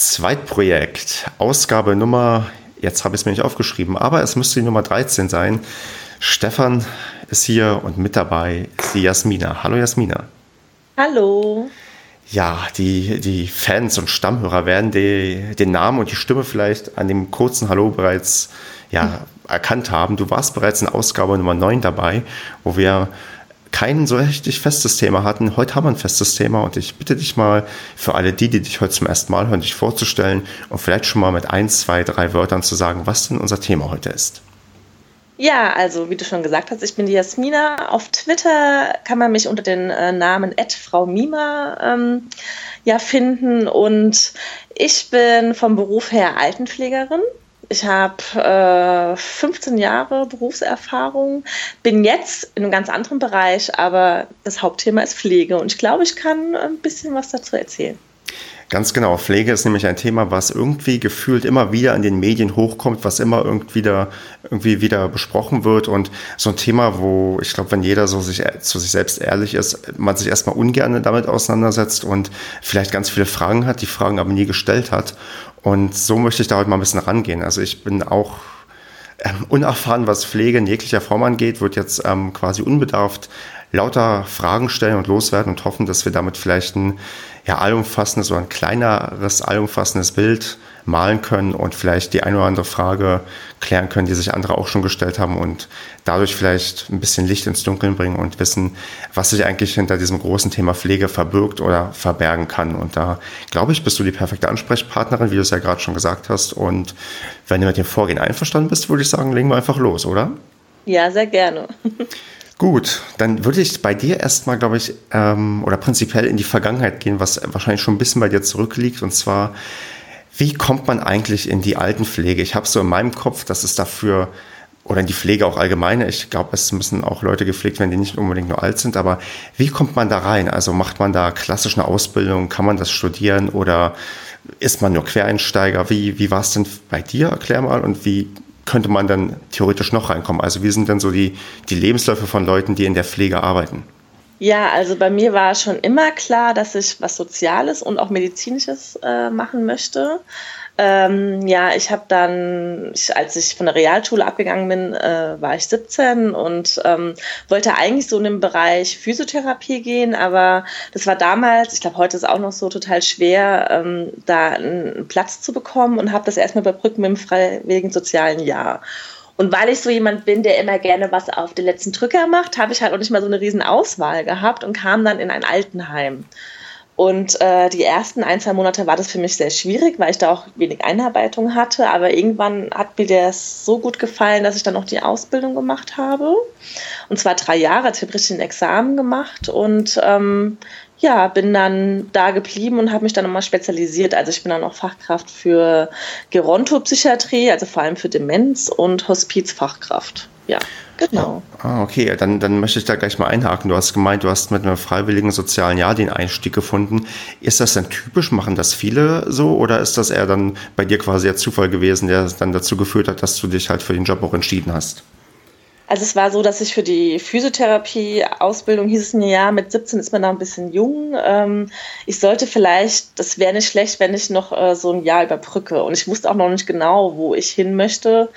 Zweitprojekt, Ausgabe Nummer, jetzt habe ich es mir nicht aufgeschrieben, aber es müsste die Nummer 13 sein. Stefan ist hier und mit dabei ist die Jasmina. Hallo Jasmina. Hallo. Ja, die, die Fans und Stammhörer werden die, den Namen und die Stimme vielleicht an dem kurzen Hallo bereits ja, erkannt haben. Du warst bereits in Ausgabe Nummer 9 dabei, wo wir kein so richtig festes Thema hatten. Heute haben wir ein festes Thema und ich bitte dich mal für alle die, die dich heute zum ersten Mal hören, dich vorzustellen und vielleicht schon mal mit ein, zwei, drei Wörtern zu sagen, was denn unser Thema heute ist. Ja, also wie du schon gesagt hast, ich bin die Jasmina. Auf Twitter kann man mich unter den äh, Namen Frau Mima ähm, ja, finden und ich bin vom Beruf her Altenpflegerin ich habe äh, 15 Jahre Berufserfahrung, bin jetzt in einem ganz anderen Bereich, aber das Hauptthema ist Pflege und ich glaube, ich kann ein bisschen was dazu erzählen. Ganz genau. Pflege ist nämlich ein Thema, was irgendwie gefühlt immer wieder in den Medien hochkommt, was immer irgendwie wieder, irgendwie wieder besprochen wird. Und so ein Thema, wo ich glaube, wenn jeder so sich zu sich selbst ehrlich ist, man sich erstmal ungern damit auseinandersetzt und vielleicht ganz viele Fragen hat, die Fragen aber nie gestellt hat. Und so möchte ich da heute mal ein bisschen rangehen. Also ich bin auch ähm, unerfahren, was Pflege in jeglicher Form angeht, wird jetzt ähm, quasi unbedarft lauter Fragen stellen und loswerden und hoffen, dass wir damit vielleicht ein ja, allumfassendes oder ein kleineres allumfassendes Bild malen können und vielleicht die eine oder andere Frage klären können, die sich andere auch schon gestellt haben und dadurch vielleicht ein bisschen Licht ins Dunkeln bringen und wissen, was sich eigentlich hinter diesem großen Thema Pflege verbirgt oder verbergen kann. Und da, glaube ich, bist du die perfekte Ansprechpartnerin, wie du es ja gerade schon gesagt hast. Und wenn du mit dem Vorgehen einverstanden bist, würde ich sagen, legen wir einfach los, oder? Ja, sehr gerne. Gut, dann würde ich bei dir erstmal, glaube ich, ähm, oder prinzipiell in die Vergangenheit gehen, was wahrscheinlich schon ein bisschen bei dir zurückliegt. Und zwar, wie kommt man eigentlich in die Altenpflege? Ich habe so in meinem Kopf, dass es dafür, oder in die Pflege auch allgemeine, ich glaube, es müssen auch Leute gepflegt werden, die nicht unbedingt nur alt sind, aber wie kommt man da rein? Also macht man da klassisch eine Ausbildung, kann man das studieren oder ist man nur Quereinsteiger? Wie, wie war es denn bei dir? Erklär mal und wie könnte man dann theoretisch noch reinkommen? Also wie sind denn so die, die Lebensläufe von Leuten, die in der Pflege arbeiten? Ja, also bei mir war schon immer klar, dass ich was Soziales und auch Medizinisches äh, machen möchte. Ähm, ja, ich habe dann, ich, als ich von der Realschule abgegangen bin, äh, war ich 17 und ähm, wollte eigentlich so in den Bereich Physiotherapie gehen, aber das war damals, ich glaube, heute ist auch noch so total schwer, ähm, da einen Platz zu bekommen und habe das erstmal überbrückt mit dem freiwilligen sozialen Jahr. Und weil ich so jemand bin, der immer gerne was auf den letzten Drücker macht, habe ich halt auch nicht mal so eine riesen Auswahl gehabt und kam dann in ein Altenheim. Und äh, die ersten ein, zwei Monate war das für mich sehr schwierig, weil ich da auch wenig Einarbeitung hatte. Aber irgendwann hat mir das so gut gefallen, dass ich dann auch die Ausbildung gemacht habe. Und zwar drei Jahre, ich habe richtig ein Examen gemacht und ähm, ja, bin dann da geblieben und habe mich dann nochmal spezialisiert. Also ich bin dann auch Fachkraft für Gerontopsychiatrie, also vor allem für Demenz und Hospizfachkraft. Ja. Genau. Ah, okay, dann, dann möchte ich da gleich mal einhaken. Du hast gemeint, du hast mit einem freiwilligen sozialen Jahr den Einstieg gefunden. Ist das denn typisch? Machen das viele so? Oder ist das eher dann bei dir quasi der Zufall gewesen, der dann dazu geführt hat, dass du dich halt für den Job auch entschieden hast? Also es war so, dass ich für die Physiotherapie-Ausbildung hieß es mir, ja, mit 17 ist man da ein bisschen jung. Ähm, ich sollte vielleicht, das wäre nicht schlecht, wenn ich noch äh, so ein Jahr überbrücke. Und ich wusste auch noch nicht genau, wo ich hin möchte.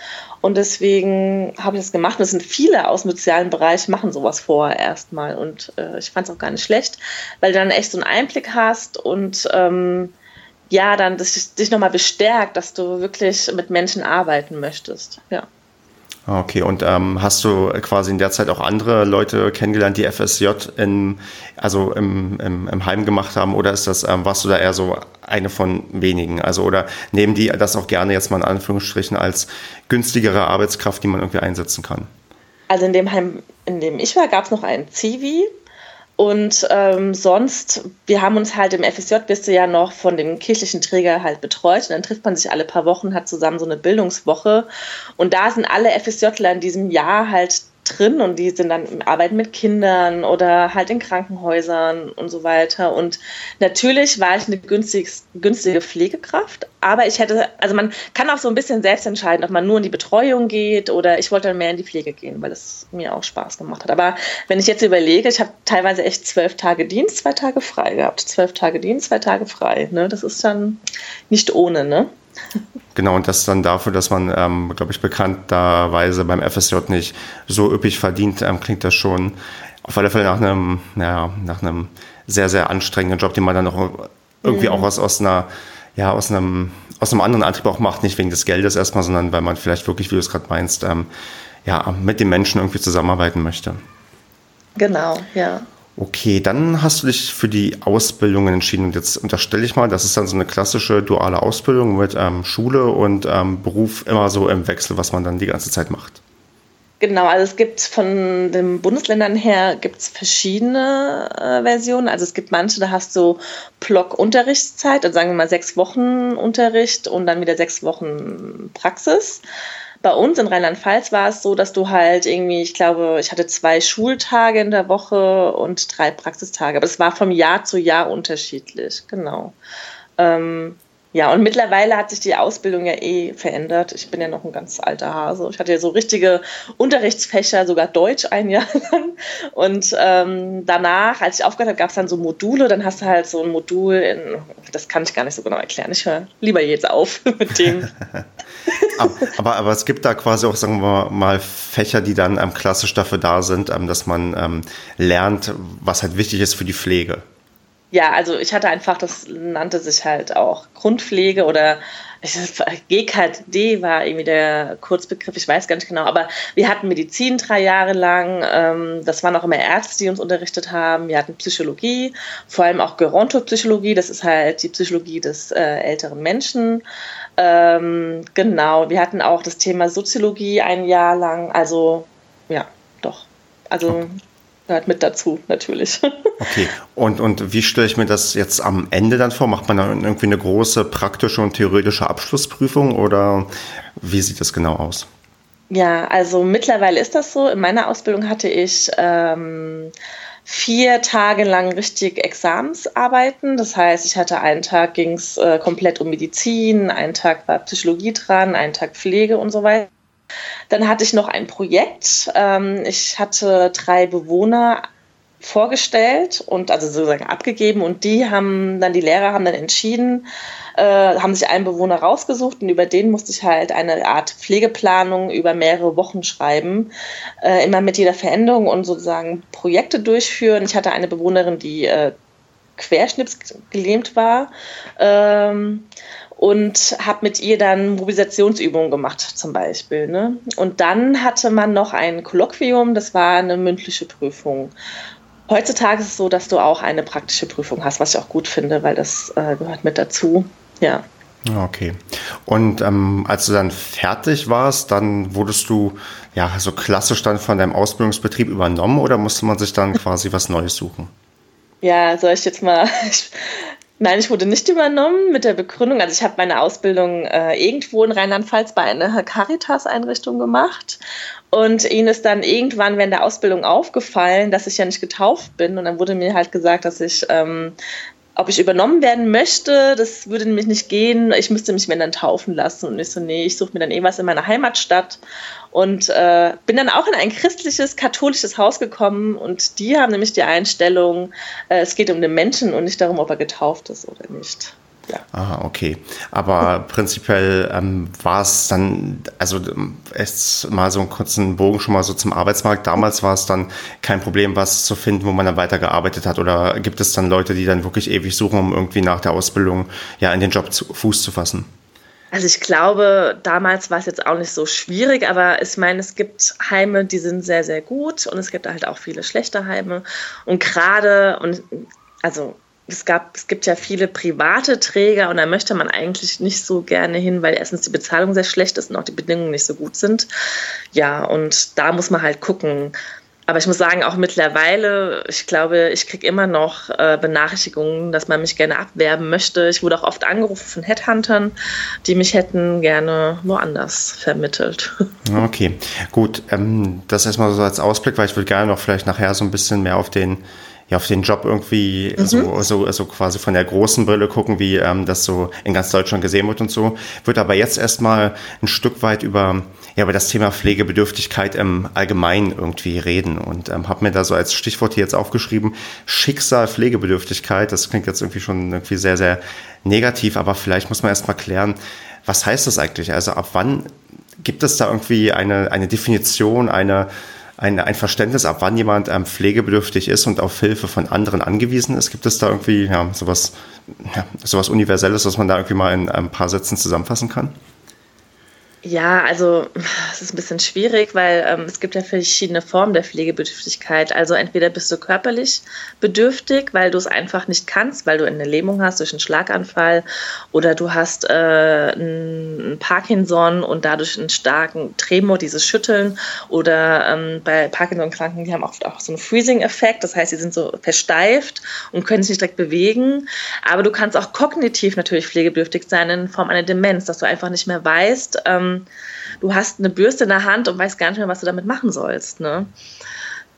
Und deswegen habe ich das gemacht. Und es sind viele aus dem sozialen Bereich, machen sowas vorher erstmal. Und äh, ich fand es auch gar nicht schlecht, weil du dann echt so einen Einblick hast und ähm, ja, dann dich, dich nochmal bestärkt, dass du wirklich mit Menschen arbeiten möchtest. Ja. Ah, okay, und ähm, hast du quasi in der Zeit auch andere Leute kennengelernt, die FSJ in, also im, im, im Heim gemacht haben? Oder ist das, ähm, warst du da eher so eine von wenigen? Also, oder nehmen die das auch gerne jetzt mal in Anführungsstrichen als günstigere Arbeitskraft, die man irgendwie einsetzen kann? Also in dem Heim, in dem ich war, gab es noch einen Zivi, und ähm, sonst, wir haben uns halt im FSJ, bist du ja noch von dem kirchlichen Träger halt betreut. Und dann trifft man sich alle paar Wochen, hat zusammen so eine Bildungswoche. Und da sind alle FSJler in diesem Jahr halt drin und die sind dann arbeiten mit Kindern oder halt in Krankenhäusern und so weiter. Und natürlich war ich eine günstig, günstige Pflegekraft, aber ich hätte, also man kann auch so ein bisschen selbst entscheiden, ob man nur in die Betreuung geht oder ich wollte dann mehr in die Pflege gehen, weil es mir auch Spaß gemacht hat. Aber wenn ich jetzt überlege, ich habe teilweise echt zwölf Tage Dienst, zwei Tage frei gehabt. Zwölf Tage Dienst, zwei Tage frei. Ne? Das ist dann nicht ohne, ne? Genau, und das dann dafür, dass man, ähm, glaube ich, bekannterweise beim FSJ nicht so üppig verdient, ähm, klingt das schon auf alle Fälle nach einem, naja, nach einem sehr, sehr anstrengenden Job, den man dann auch irgendwie mhm. auch aus, aus einer, ja, aus einem, aus einem anderen Antrieb auch macht, nicht wegen des Geldes erstmal, sondern weil man vielleicht wirklich, wie du es gerade meinst, ähm, ja, mit den Menschen irgendwie zusammenarbeiten möchte. Genau, ja. Okay, dann hast du dich für die Ausbildung entschieden. Und jetzt unterstelle ich mal, das ist dann so eine klassische duale Ausbildung mit ähm, Schule und ähm, Beruf immer so im Wechsel, was man dann die ganze Zeit macht. Genau, also es gibt von den Bundesländern her gibt's verschiedene äh, Versionen. Also es gibt manche, da hast du Block-Unterrichtszeit, also sagen wir mal sechs Wochen Unterricht und dann wieder sechs Wochen Praxis bei uns in Rheinland-Pfalz war es so, dass du halt irgendwie, ich glaube, ich hatte zwei Schultage in der Woche und drei Praxistage. Aber es war vom Jahr zu Jahr unterschiedlich, genau. Ähm, ja, und mittlerweile hat sich die Ausbildung ja eh verändert. Ich bin ja noch ein ganz alter Hase. Ich hatte ja so richtige Unterrichtsfächer, sogar Deutsch ein Jahr lang. Und ähm, danach, als ich aufgehört habe, gab es dann so Module. Dann hast du halt so ein Modul in, das kann ich gar nicht so genau erklären. Ich höre lieber jetzt auf mit dem. aber, aber, es gibt da quasi auch, sagen wir mal, Fächer, die dann ähm, klassisch dafür da sind, ähm, dass man ähm, lernt, was halt wichtig ist für die Pflege ja, also ich hatte einfach, das nannte sich halt auch Grundpflege oder GKD war irgendwie der Kurzbegriff, ich weiß gar nicht genau, aber wir hatten Medizin drei Jahre lang, ähm, das waren auch immer Ärzte, die uns unterrichtet haben, wir hatten Psychologie, vor allem auch Gerontopsychologie, das ist halt die Psychologie des äh, älteren Menschen. Ähm, genau, wir hatten auch das Thema Soziologie ein Jahr lang, also ja, doch. Also gehört mit dazu, natürlich. Okay, und, und wie stelle ich mir das jetzt am Ende dann vor? Macht man dann irgendwie eine große praktische und theoretische Abschlussprüfung oder wie sieht das genau aus? Ja, also mittlerweile ist das so. In meiner Ausbildung hatte ich ähm, vier Tage lang richtig Examensarbeiten. Das heißt, ich hatte einen Tag ging es äh, komplett um Medizin, einen Tag war Psychologie dran, einen Tag Pflege und so weiter. Dann hatte ich noch ein Projekt. Ähm, ich hatte drei Bewohner vorgestellt und also sozusagen abgegeben und die haben dann, die Lehrer haben dann entschieden, äh, haben sich einen Bewohner rausgesucht und über den musste ich halt eine Art Pflegeplanung über mehrere Wochen schreiben, äh, immer mit jeder Veränderung und sozusagen Projekte durchführen. Ich hatte eine Bewohnerin, die äh, querschnittsgelähmt war. Ähm, und habe mit ihr dann Mobilisationsübungen gemacht zum Beispiel. Ne? Und dann hatte man noch ein Kolloquium, das war eine mündliche Prüfung. Heutzutage ist es so, dass du auch eine praktische Prüfung hast, was ich auch gut finde, weil das äh, gehört mit dazu. Ja. Okay. Und ähm, als du dann fertig warst, dann wurdest du ja so klassisch dann von deinem Ausbildungsbetrieb übernommen oder musste man sich dann quasi was Neues suchen? Ja, soll ich jetzt mal. Nein, ich wurde nicht übernommen mit der Begründung. Also ich habe meine Ausbildung äh, irgendwo in Rheinland-Pfalz bei einer Caritas-Einrichtung gemacht. Und ihnen ist dann irgendwann während der Ausbildung aufgefallen, dass ich ja nicht getauft bin. Und dann wurde mir halt gesagt, dass ich ähm, ob ich übernommen werden möchte, das würde nämlich nicht gehen. Ich müsste mich wenn dann taufen lassen. Und ich so, nee, ich suche mir dann eh was in meiner Heimatstadt. Und äh, bin dann auch in ein christliches, katholisches Haus gekommen. Und die haben nämlich die Einstellung, äh, es geht um den Menschen und nicht darum, ob er getauft ist oder nicht. Ja. Ah, okay. Aber prinzipiell ähm, war es dann, also jetzt mal so einen kurzen Bogen schon mal so zum Arbeitsmarkt. Damals war es dann kein Problem, was zu finden, wo man dann weitergearbeitet hat. Oder gibt es dann Leute, die dann wirklich ewig suchen, um irgendwie nach der Ausbildung ja in den Job zu, Fuß zu fassen? Also ich glaube, damals war es jetzt auch nicht so schwierig, aber ich meine, es gibt Heime, die sind sehr, sehr gut und es gibt halt auch viele schlechte Heime. Und gerade, und also es, gab, es gibt ja viele private Träger und da möchte man eigentlich nicht so gerne hin, weil erstens die Bezahlung sehr schlecht ist und auch die Bedingungen nicht so gut sind. Ja, und da muss man halt gucken. Aber ich muss sagen, auch mittlerweile, ich glaube, ich kriege immer noch äh, Benachrichtigungen, dass man mich gerne abwerben möchte. Ich wurde auch oft angerufen von Headhuntern, die mich hätten gerne woanders vermittelt. Okay, gut. Ähm, das erstmal so als Ausblick, weil ich würde gerne noch vielleicht nachher so ein bisschen mehr auf den ja, auf den Job irgendwie mhm. so, so, so quasi von der großen Brille gucken, wie ähm, das so in ganz Deutschland gesehen wird und so. Würde aber jetzt erstmal ein Stück weit über, ja, über das Thema Pflegebedürftigkeit im Allgemeinen irgendwie reden und ähm, habe mir da so als Stichwort hier jetzt aufgeschrieben, Schicksal Pflegebedürftigkeit. Das klingt jetzt irgendwie schon irgendwie sehr, sehr negativ, aber vielleicht muss man erstmal klären, was heißt das eigentlich? Also ab wann gibt es da irgendwie eine, eine Definition, eine ein, ein Verständnis, ab wann jemand ähm, pflegebedürftig ist und auf Hilfe von anderen angewiesen ist? Gibt es da irgendwie ja, sowas, ja, sowas Universelles, was man da irgendwie mal in ein paar Sätzen zusammenfassen kann? Ja, also es ist ein bisschen schwierig, weil ähm, es gibt ja verschiedene Formen der Pflegebedürftigkeit. Also entweder bist du körperlich bedürftig, weil du es einfach nicht kannst, weil du eine Lähmung hast durch einen Schlaganfall oder du hast äh, einen Parkinson und dadurch einen starken Tremor, dieses Schütteln oder ähm, bei Parkinson-Kranken, die haben oft auch so einen Freezing-Effekt, das heißt, sie sind so versteift und können sich nicht direkt bewegen. Aber du kannst auch kognitiv natürlich pflegebedürftig sein in Form einer Demenz, dass du einfach nicht mehr weißt, ähm, du hast eine Bürste in der Hand und weißt gar nicht mehr, was du damit machen sollst. Ne?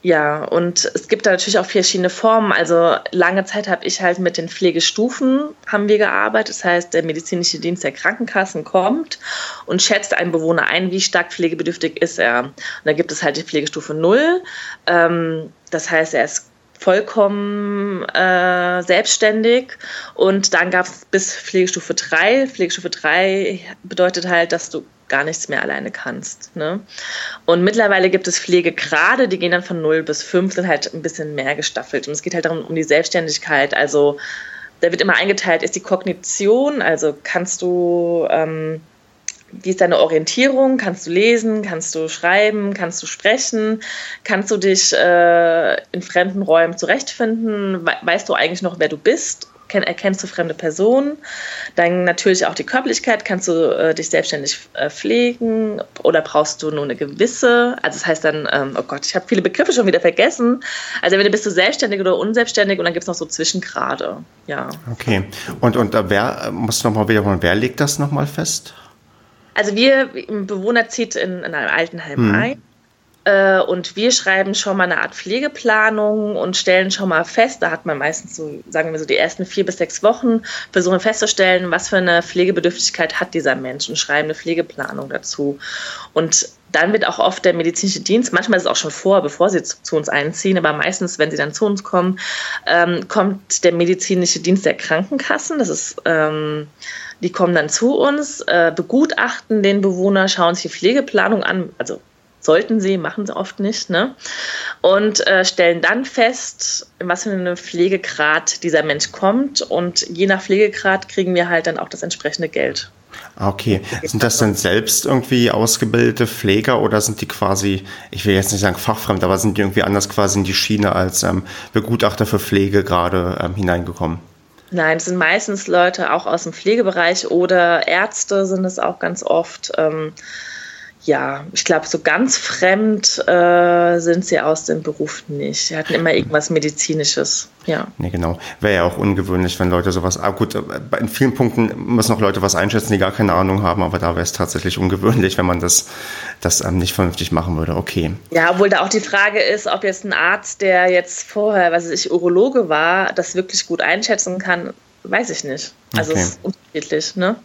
Ja, und es gibt da natürlich auch verschiedene Formen. Also lange Zeit habe ich halt mit den Pflegestufen haben wir gearbeitet. Das heißt, der medizinische Dienst der Krankenkassen kommt und schätzt einen Bewohner ein, wie stark pflegebedürftig ist er. Und da gibt es halt die Pflegestufe 0. Ähm, das heißt, er ist vollkommen äh, selbstständig. Und dann gab es bis Pflegestufe 3. Pflegestufe 3 bedeutet halt, dass du gar nichts mehr alleine kannst. Ne? Und mittlerweile gibt es Pflegegrade, die gehen dann von 0 bis 5, sind halt ein bisschen mehr gestaffelt. Und es geht halt darum, um die Selbstständigkeit. Also da wird immer eingeteilt, ist die Kognition, also kannst du, ähm, wie ist deine Orientierung? Kannst du lesen? Kannst du schreiben? Kannst du sprechen? Kannst du dich äh, in fremden Räumen zurechtfinden? Weißt du eigentlich noch, wer du bist? Erkennst du fremde Personen. Dann natürlich auch die Körperlichkeit, kannst du äh, dich selbstständig äh, pflegen oder brauchst du nur eine gewisse, also das heißt dann, ähm, oh Gott, ich habe viele Begriffe schon wieder vergessen. Also entweder bist du selbstständig oder unselbstständig und dann gibt es noch so Zwischengrade. Ja. Okay. Und, und äh, wer, muss nochmal wiederholen, wer legt das nochmal fest? Also wir, ein Bewohner zieht in, in einem Altenheim hm. ein äh, und wir schreiben schon mal eine Art Pflegeplanung und stellen schon mal fest, da hat man meistens so, sagen wir so, die ersten vier bis sechs Wochen, versuchen festzustellen, was für eine Pflegebedürftigkeit hat dieser Mensch und schreiben eine Pflegeplanung dazu. Und dann wird auch oft der medizinische Dienst, manchmal ist es auch schon vor, bevor sie zu, zu uns einziehen, aber meistens, wenn sie dann zu uns kommen, ähm, kommt der medizinische Dienst der Krankenkassen. Das ist, ähm, die kommen dann zu uns, äh, begutachten den Bewohner, schauen sich die Pflegeplanung an, also sollten sie, machen sie oft nicht, ne? Und äh, stellen dann fest, in was für einen Pflegegrad dieser Mensch kommt. Und je nach Pflegegrad kriegen wir halt dann auch das entsprechende Geld. Ah, okay. Sind das denn selbst irgendwie ausgebildete Pfleger oder sind die quasi, ich will jetzt nicht sagen fachfremd, aber sind die irgendwie anders quasi in die Schiene als ähm, Begutachter für Pflege gerade ähm, hineingekommen? Nein, es sind meistens Leute auch aus dem Pflegebereich oder Ärzte sind es auch ganz oft. Ähm, ja, ich glaube, so ganz fremd äh, sind sie aus dem Beruf nicht. Sie hatten immer irgendwas Medizinisches. Ja. Nee, genau. Wäre ja auch ungewöhnlich, wenn Leute sowas. Ah, gut, in vielen Punkten müssen auch Leute was einschätzen, die gar keine Ahnung haben, aber da wäre es tatsächlich ungewöhnlich, wenn man das, das ähm, nicht vernünftig machen würde. Okay. Ja, obwohl da auch die Frage ist, ob jetzt ein Arzt, der jetzt vorher, was weiß ich, Urologe war, das wirklich gut einschätzen kann, weiß ich nicht. Also okay. es ist unterschiedlich, ne?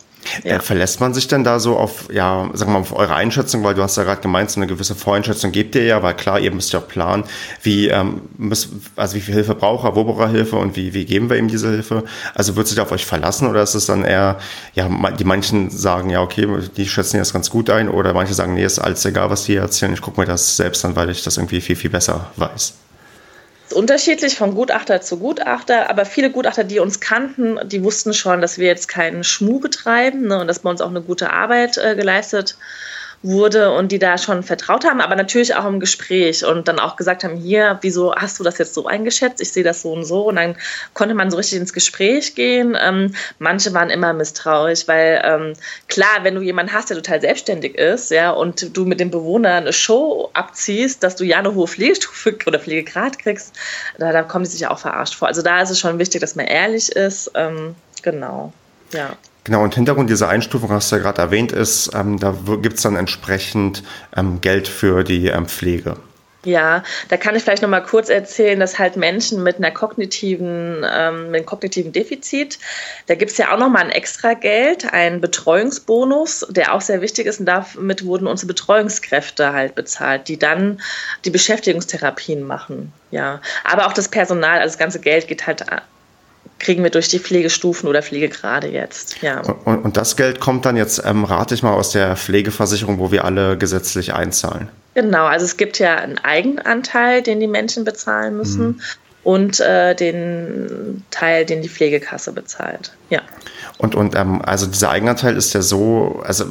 Ja. Äh, verlässt man sich denn da so auf, ja, sagen wir mal, auf eure Einschätzung, weil du hast ja gerade gemeint, so eine gewisse Voreinschätzung gebt ihr ja, weil klar, ihr müsst ja auch planen, wie, ähm, müsst, also wie viel Hilfe braucht er, wo braucht er Hilfe und wie, wie geben wir ihm diese Hilfe? Also wird sich auf euch verlassen oder ist es dann eher, ja, die manchen sagen, ja, okay, die schätzen das ganz gut ein oder manche sagen, nee, ist alles egal, was die erzählen, ich gucke mir das selbst an, weil ich das irgendwie viel, viel besser weiß unterschiedlich von Gutachter zu Gutachter, aber viele Gutachter, die uns kannten, die wussten schon, dass wir jetzt keinen Schmuh betreiben ne, und dass bei uns auch eine gute Arbeit äh, geleistet wurde und die da schon vertraut haben, aber natürlich auch im Gespräch und dann auch gesagt haben, hier, wieso hast du das jetzt so eingeschätzt? Ich sehe das so und so. Und dann konnte man so richtig ins Gespräch gehen. Ähm, manche waren immer misstrauisch, weil ähm, klar, wenn du jemanden hast, der total selbstständig ist, ja, und du mit dem Bewohner eine Show abziehst, dass du ja eine hohe Pflegestufe oder Pflegegrad kriegst, da, da kommen die sich auch verarscht vor. Also da ist es schon wichtig, dass man ehrlich ist. Ähm, genau. Ja. Genau, und Hintergrund dieser Einstufung, hast du ja gerade erwähnt, ist, ähm, da gibt es dann entsprechend ähm, Geld für die ähm, Pflege. Ja, da kann ich vielleicht noch mal kurz erzählen, dass halt Menschen mit einer kognitiven, ähm, mit einem kognitiven Defizit, da gibt es ja auch noch mal ein extra Geld, einen Betreuungsbonus, der auch sehr wichtig ist und damit wurden unsere Betreuungskräfte halt bezahlt, die dann die Beschäftigungstherapien machen. Ja, aber auch das Personal, also das ganze Geld geht halt kriegen wir durch die Pflegestufen oder Pflegegrade jetzt. Ja. Und, und das Geld kommt dann jetzt, ähm, rate ich mal, aus der Pflegeversicherung, wo wir alle gesetzlich einzahlen. Genau, also es gibt ja einen Eigenanteil, den die Menschen bezahlen müssen. Mhm und äh, den Teil, den die Pflegekasse bezahlt. Ja. Und, und ähm, also dieser Eigenanteil ist ja so, also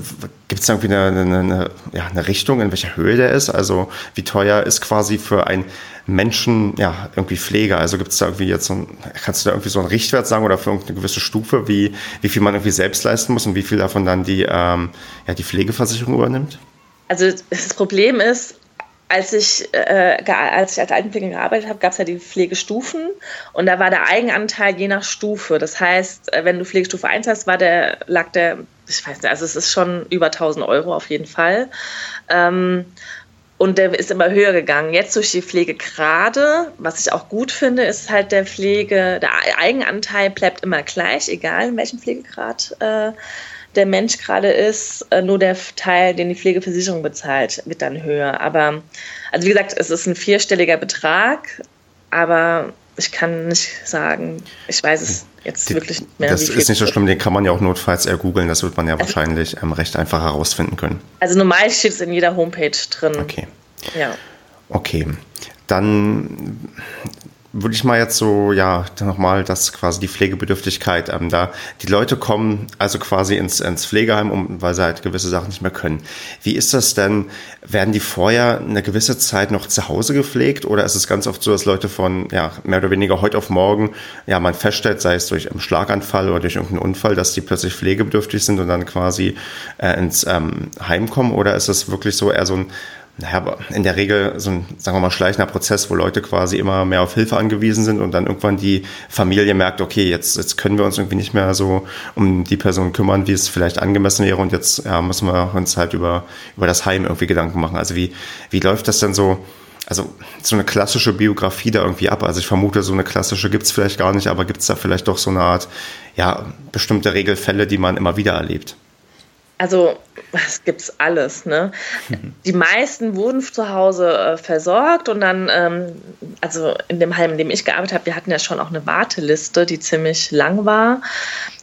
gibt es irgendwie eine, eine, eine, ja, eine Richtung, in welcher Höhe der ist? Also wie teuer ist quasi für einen Menschen ja irgendwie Pflege? Also gibt es da irgendwie jetzt so ein, kannst du da irgendwie so einen Richtwert sagen oder für irgendeine gewisse Stufe, wie, wie viel man irgendwie selbst leisten muss und wie viel davon dann die, ähm, ja, die Pflegeversicherung übernimmt? Also das Problem ist, als ich, äh, als ich als Altenpflegerin gearbeitet habe, gab es ja die Pflegestufen und da war der Eigenanteil je nach Stufe. Das heißt, äh, wenn du Pflegestufe 1 hast, war der, lag der, ich weiß nicht, also es ist schon über 1000 Euro auf jeden Fall. Ähm, und der ist immer höher gegangen. Jetzt durch die Pflegegrade, was ich auch gut finde, ist halt der Pflege, der Eigenanteil bleibt immer gleich, egal in welchem Pflegegrad äh, der Mensch gerade ist, äh, nur der Teil, den die Pflegeversicherung bezahlt, wird dann höher. Aber, also wie gesagt, es ist ein vierstelliger Betrag, aber ich kann nicht sagen, ich weiß es jetzt die, wirklich nicht mehr. Das ist nicht so schlimm, den kann man ja auch notfalls googeln, das wird man ja also, wahrscheinlich ähm, recht einfach herausfinden können. Also normal steht es in jeder Homepage drin. Okay. Ja. Okay. Dann würde ich mal jetzt so, ja, nochmal, dass quasi die Pflegebedürftigkeit ähm, da, die Leute kommen also quasi ins, ins Pflegeheim, um, weil sie halt gewisse Sachen nicht mehr können. Wie ist das denn? Werden die vorher eine gewisse Zeit noch zu Hause gepflegt oder ist es ganz oft so, dass Leute von, ja, mehr oder weniger heute auf morgen, ja, man feststellt, sei es durch einen Schlaganfall oder durch irgendeinen Unfall, dass die plötzlich pflegebedürftig sind und dann quasi äh, ins ähm, Heim kommen oder ist es wirklich so eher so ein naja, in der Regel so ein, sagen wir mal, schleichender Prozess, wo Leute quasi immer mehr auf Hilfe angewiesen sind und dann irgendwann die Familie merkt, okay, jetzt, jetzt können wir uns irgendwie nicht mehr so um die Person kümmern, wie es vielleicht angemessen wäre und jetzt ja, müssen wir uns halt über, über das Heim irgendwie Gedanken machen. Also wie, wie läuft das denn so? Also so eine klassische Biografie da irgendwie ab. Also ich vermute, so eine klassische gibt's vielleicht gar nicht, aber gibt's da vielleicht doch so eine Art, ja, bestimmte Regelfälle, die man immer wieder erlebt? Also, es gibt's alles, ne? Mhm. Die meisten wurden zu Hause äh, versorgt und dann, ähm, also in dem Heim, in dem ich gearbeitet habe, wir hatten ja schon auch eine Warteliste, die ziemlich lang war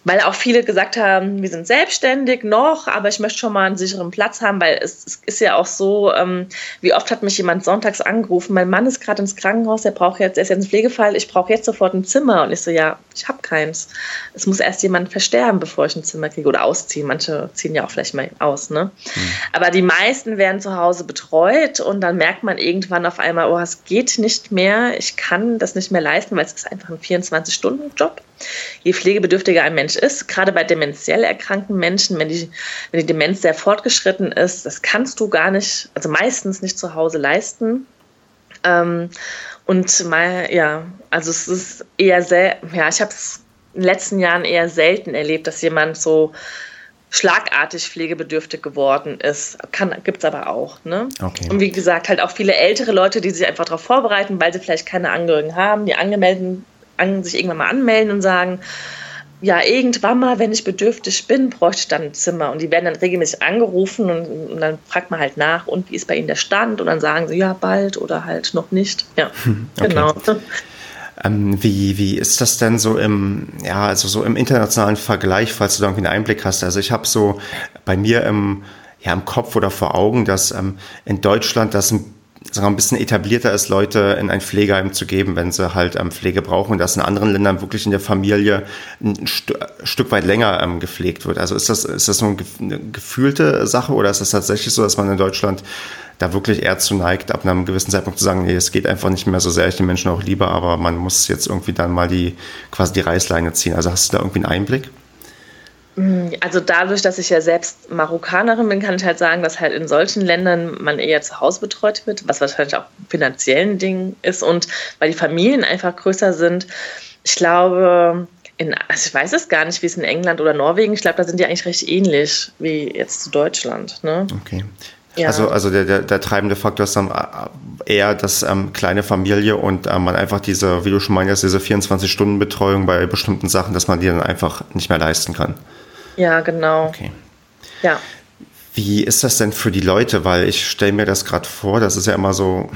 weil auch viele gesagt haben, wir sind selbstständig noch, aber ich möchte schon mal einen sicheren Platz haben, weil es, es ist ja auch so, ähm, wie oft hat mich jemand sonntags angerufen, mein Mann ist gerade ins Krankenhaus, er braucht jetzt, er ist jetzt ein Pflegefall, ich brauche jetzt sofort ein Zimmer und ich so, ja, ich habe keins. Es muss erst jemand versterben, bevor ich ein Zimmer kriege oder ausziehen. Manche ziehen ja auch vielleicht mal aus, ne? Mhm. Aber die meisten werden zu Hause betreut und dann merkt man irgendwann auf einmal, oh, es geht nicht mehr, ich kann das nicht mehr leisten, weil es ist einfach ein 24-Stunden-Job je pflegebedürftiger ein Mensch ist, gerade bei demenziell erkrankten Menschen, wenn die, wenn die Demenz sehr fortgeschritten ist, das kannst du gar nicht, also meistens nicht zu Hause leisten. Ähm, und mal, ja, also es ist eher sehr, ja, ich habe es in den letzten Jahren eher selten erlebt, dass jemand so schlagartig pflegebedürftig geworden ist. Gibt es aber auch. Ne? Okay. Und wie gesagt, halt auch viele ältere Leute, die sich einfach darauf vorbereiten, weil sie vielleicht keine Angehörigen haben, die angemeldet an, sich irgendwann mal anmelden und sagen, ja, irgendwann mal, wenn ich bedürftig bin, bräuchte ich dann ein Zimmer. Und die werden dann regelmäßig angerufen und, und, dann fragt man halt nach, und wie ist bei ihnen der Stand? Und dann sagen sie, ja, bald oder halt noch nicht. Ja, okay. genau. Ähm, wie, wie ist das denn so im, ja, also so im internationalen Vergleich, falls du da irgendwie einen Einblick hast? Also ich habe so bei mir im, ja, im Kopf oder vor Augen, dass ähm, in Deutschland das ein sagen wir, ein bisschen etablierter ist, Leute in ein Pflegeheim zu geben, wenn sie halt ähm, Pflege brauchen und dass in anderen Ländern wirklich in der Familie ein St Stück weit länger ähm, gepflegt wird. Also ist das, ist das so eine gefühlte Sache oder ist es tatsächlich so, dass man in Deutschland da wirklich eher zu neigt, ab einem gewissen Zeitpunkt zu sagen, nee, es geht einfach nicht mehr so sehr, ich den Menschen auch lieber, aber man muss jetzt irgendwie dann mal die, quasi die Reißleine ziehen. Also hast du da irgendwie einen Einblick? Mm, also dadurch, dass ich ja selbst Marokkanerin bin, kann ich halt sagen, dass halt in solchen Ländern man eher zu Hause betreut wird, was wahrscheinlich auch finanziell ein Ding ist und weil die Familien einfach größer sind. Ich glaube, in, also ich weiß es gar nicht, wie es in England oder Norwegen, ich glaube, da sind die eigentlich recht ähnlich wie jetzt zu Deutschland. Ne? Okay. Ja. Also, also der, der, der, treibende Faktor ist dann eher das ähm, kleine Familie und ähm, man einfach diese, wie du schon meinst, diese 24-Stunden-Betreuung bei bestimmten Sachen, dass man die dann einfach nicht mehr leisten kann. Ja, genau. Okay. Ja. Wie ist das denn für die Leute? Weil ich stelle mir das gerade vor, das ist ja immer so,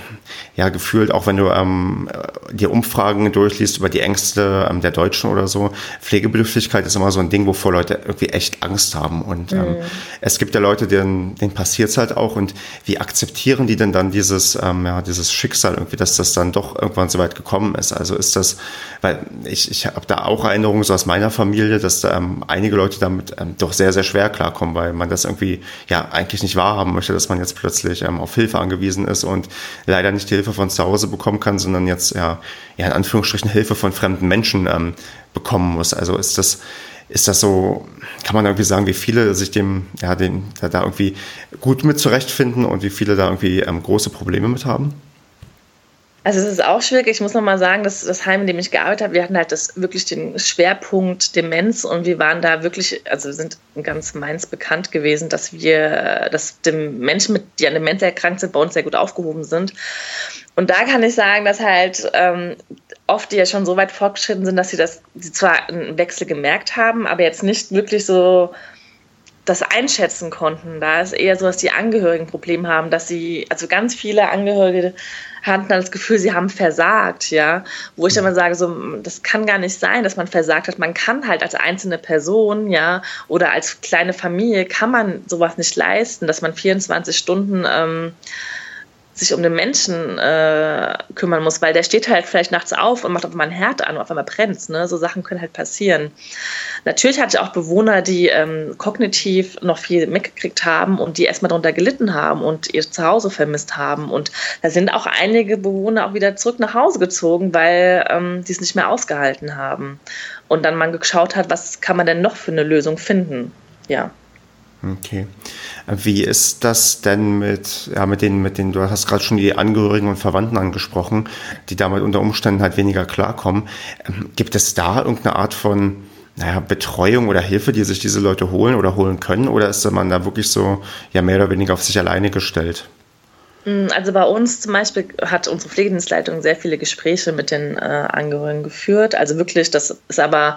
ja, gefühlt, auch wenn du ähm, dir Umfragen durchliest über die Ängste ähm, der Deutschen oder so, Pflegebedürftigkeit ist immer so ein Ding, wovor Leute irgendwie echt Angst haben. Und ähm, mhm. es gibt ja Leute, denen, denen passiert es halt auch. Und wie akzeptieren die denn dann dieses, ähm, ja, dieses Schicksal irgendwie, dass das dann doch irgendwann so weit gekommen ist? Also ist das, weil ich, ich habe da auch Erinnerungen so aus meiner Familie, dass da, ähm, einige Leute damit ähm, doch sehr, sehr schwer klarkommen, weil man das irgendwie ja eigentlich nicht wahrhaben möchte, dass man jetzt plötzlich ähm, auf Hilfe angewiesen ist und leider nicht die Hilfe von zu Hause bekommen kann, sondern jetzt ja, ja in Anführungsstrichen Hilfe von fremden Menschen ähm, bekommen muss. Also ist das ist das so, kann man irgendwie sagen, wie viele sich dem, ja, den, da, da irgendwie gut mit zurechtfinden und wie viele da irgendwie ähm, große Probleme mit haben? Also es ist auch schwierig. Ich muss noch mal sagen, dass das Heim, in dem ich gearbeitet habe, wir hatten halt das wirklich den Schwerpunkt Demenz und wir waren da wirklich, also sind ganz Mainz bekannt gewesen, dass wir, dass dem Menschen, mit, die an Demenz erkrankt sind, bei uns sehr gut aufgehoben sind. Und da kann ich sagen, dass halt ähm, oft die ja schon so weit fortgeschritten sind, dass sie das, sie zwar einen Wechsel gemerkt haben, aber jetzt nicht wirklich so das einschätzen konnten. Da ist eher so, dass die Angehörigen Probleme haben, dass sie, also ganz viele Angehörige hatten dann das Gefühl, sie haben versagt, ja. Wo ich dann mal sage, so, das kann gar nicht sein, dass man versagt hat. Man kann halt als einzelne Person, ja, oder als kleine Familie kann man sowas nicht leisten, dass man 24 Stunden ähm, sich um den Menschen äh, kümmern muss, weil der steht halt vielleicht nachts auf und macht auf einmal ein Herd an und auf einmal brennt. Ne? So Sachen können halt passieren. Natürlich hatte ich auch Bewohner, die ähm, kognitiv noch viel mitgekriegt haben und die erstmal darunter gelitten haben und ihr Zuhause vermisst haben. Und da sind auch einige Bewohner auch wieder zurück nach Hause gezogen, weil ähm, die es nicht mehr ausgehalten haben. Und dann man geschaut hat, was kann man denn noch für eine Lösung finden. Ja. Okay. Wie ist das denn mit, ja, mit den, mit den, du hast gerade schon die Angehörigen und Verwandten angesprochen, die damit unter Umständen halt weniger klarkommen. Ähm, gibt es da irgendeine Art von, naja, Betreuung oder Hilfe, die sich diese Leute holen oder holen können? Oder ist man da wirklich so, ja, mehr oder weniger auf sich alleine gestellt? Mm, also bei uns zum Beispiel hat unsere Pflegedienstleitung sehr viele Gespräche mit den äh, Angehörigen geführt. Also wirklich, das ist aber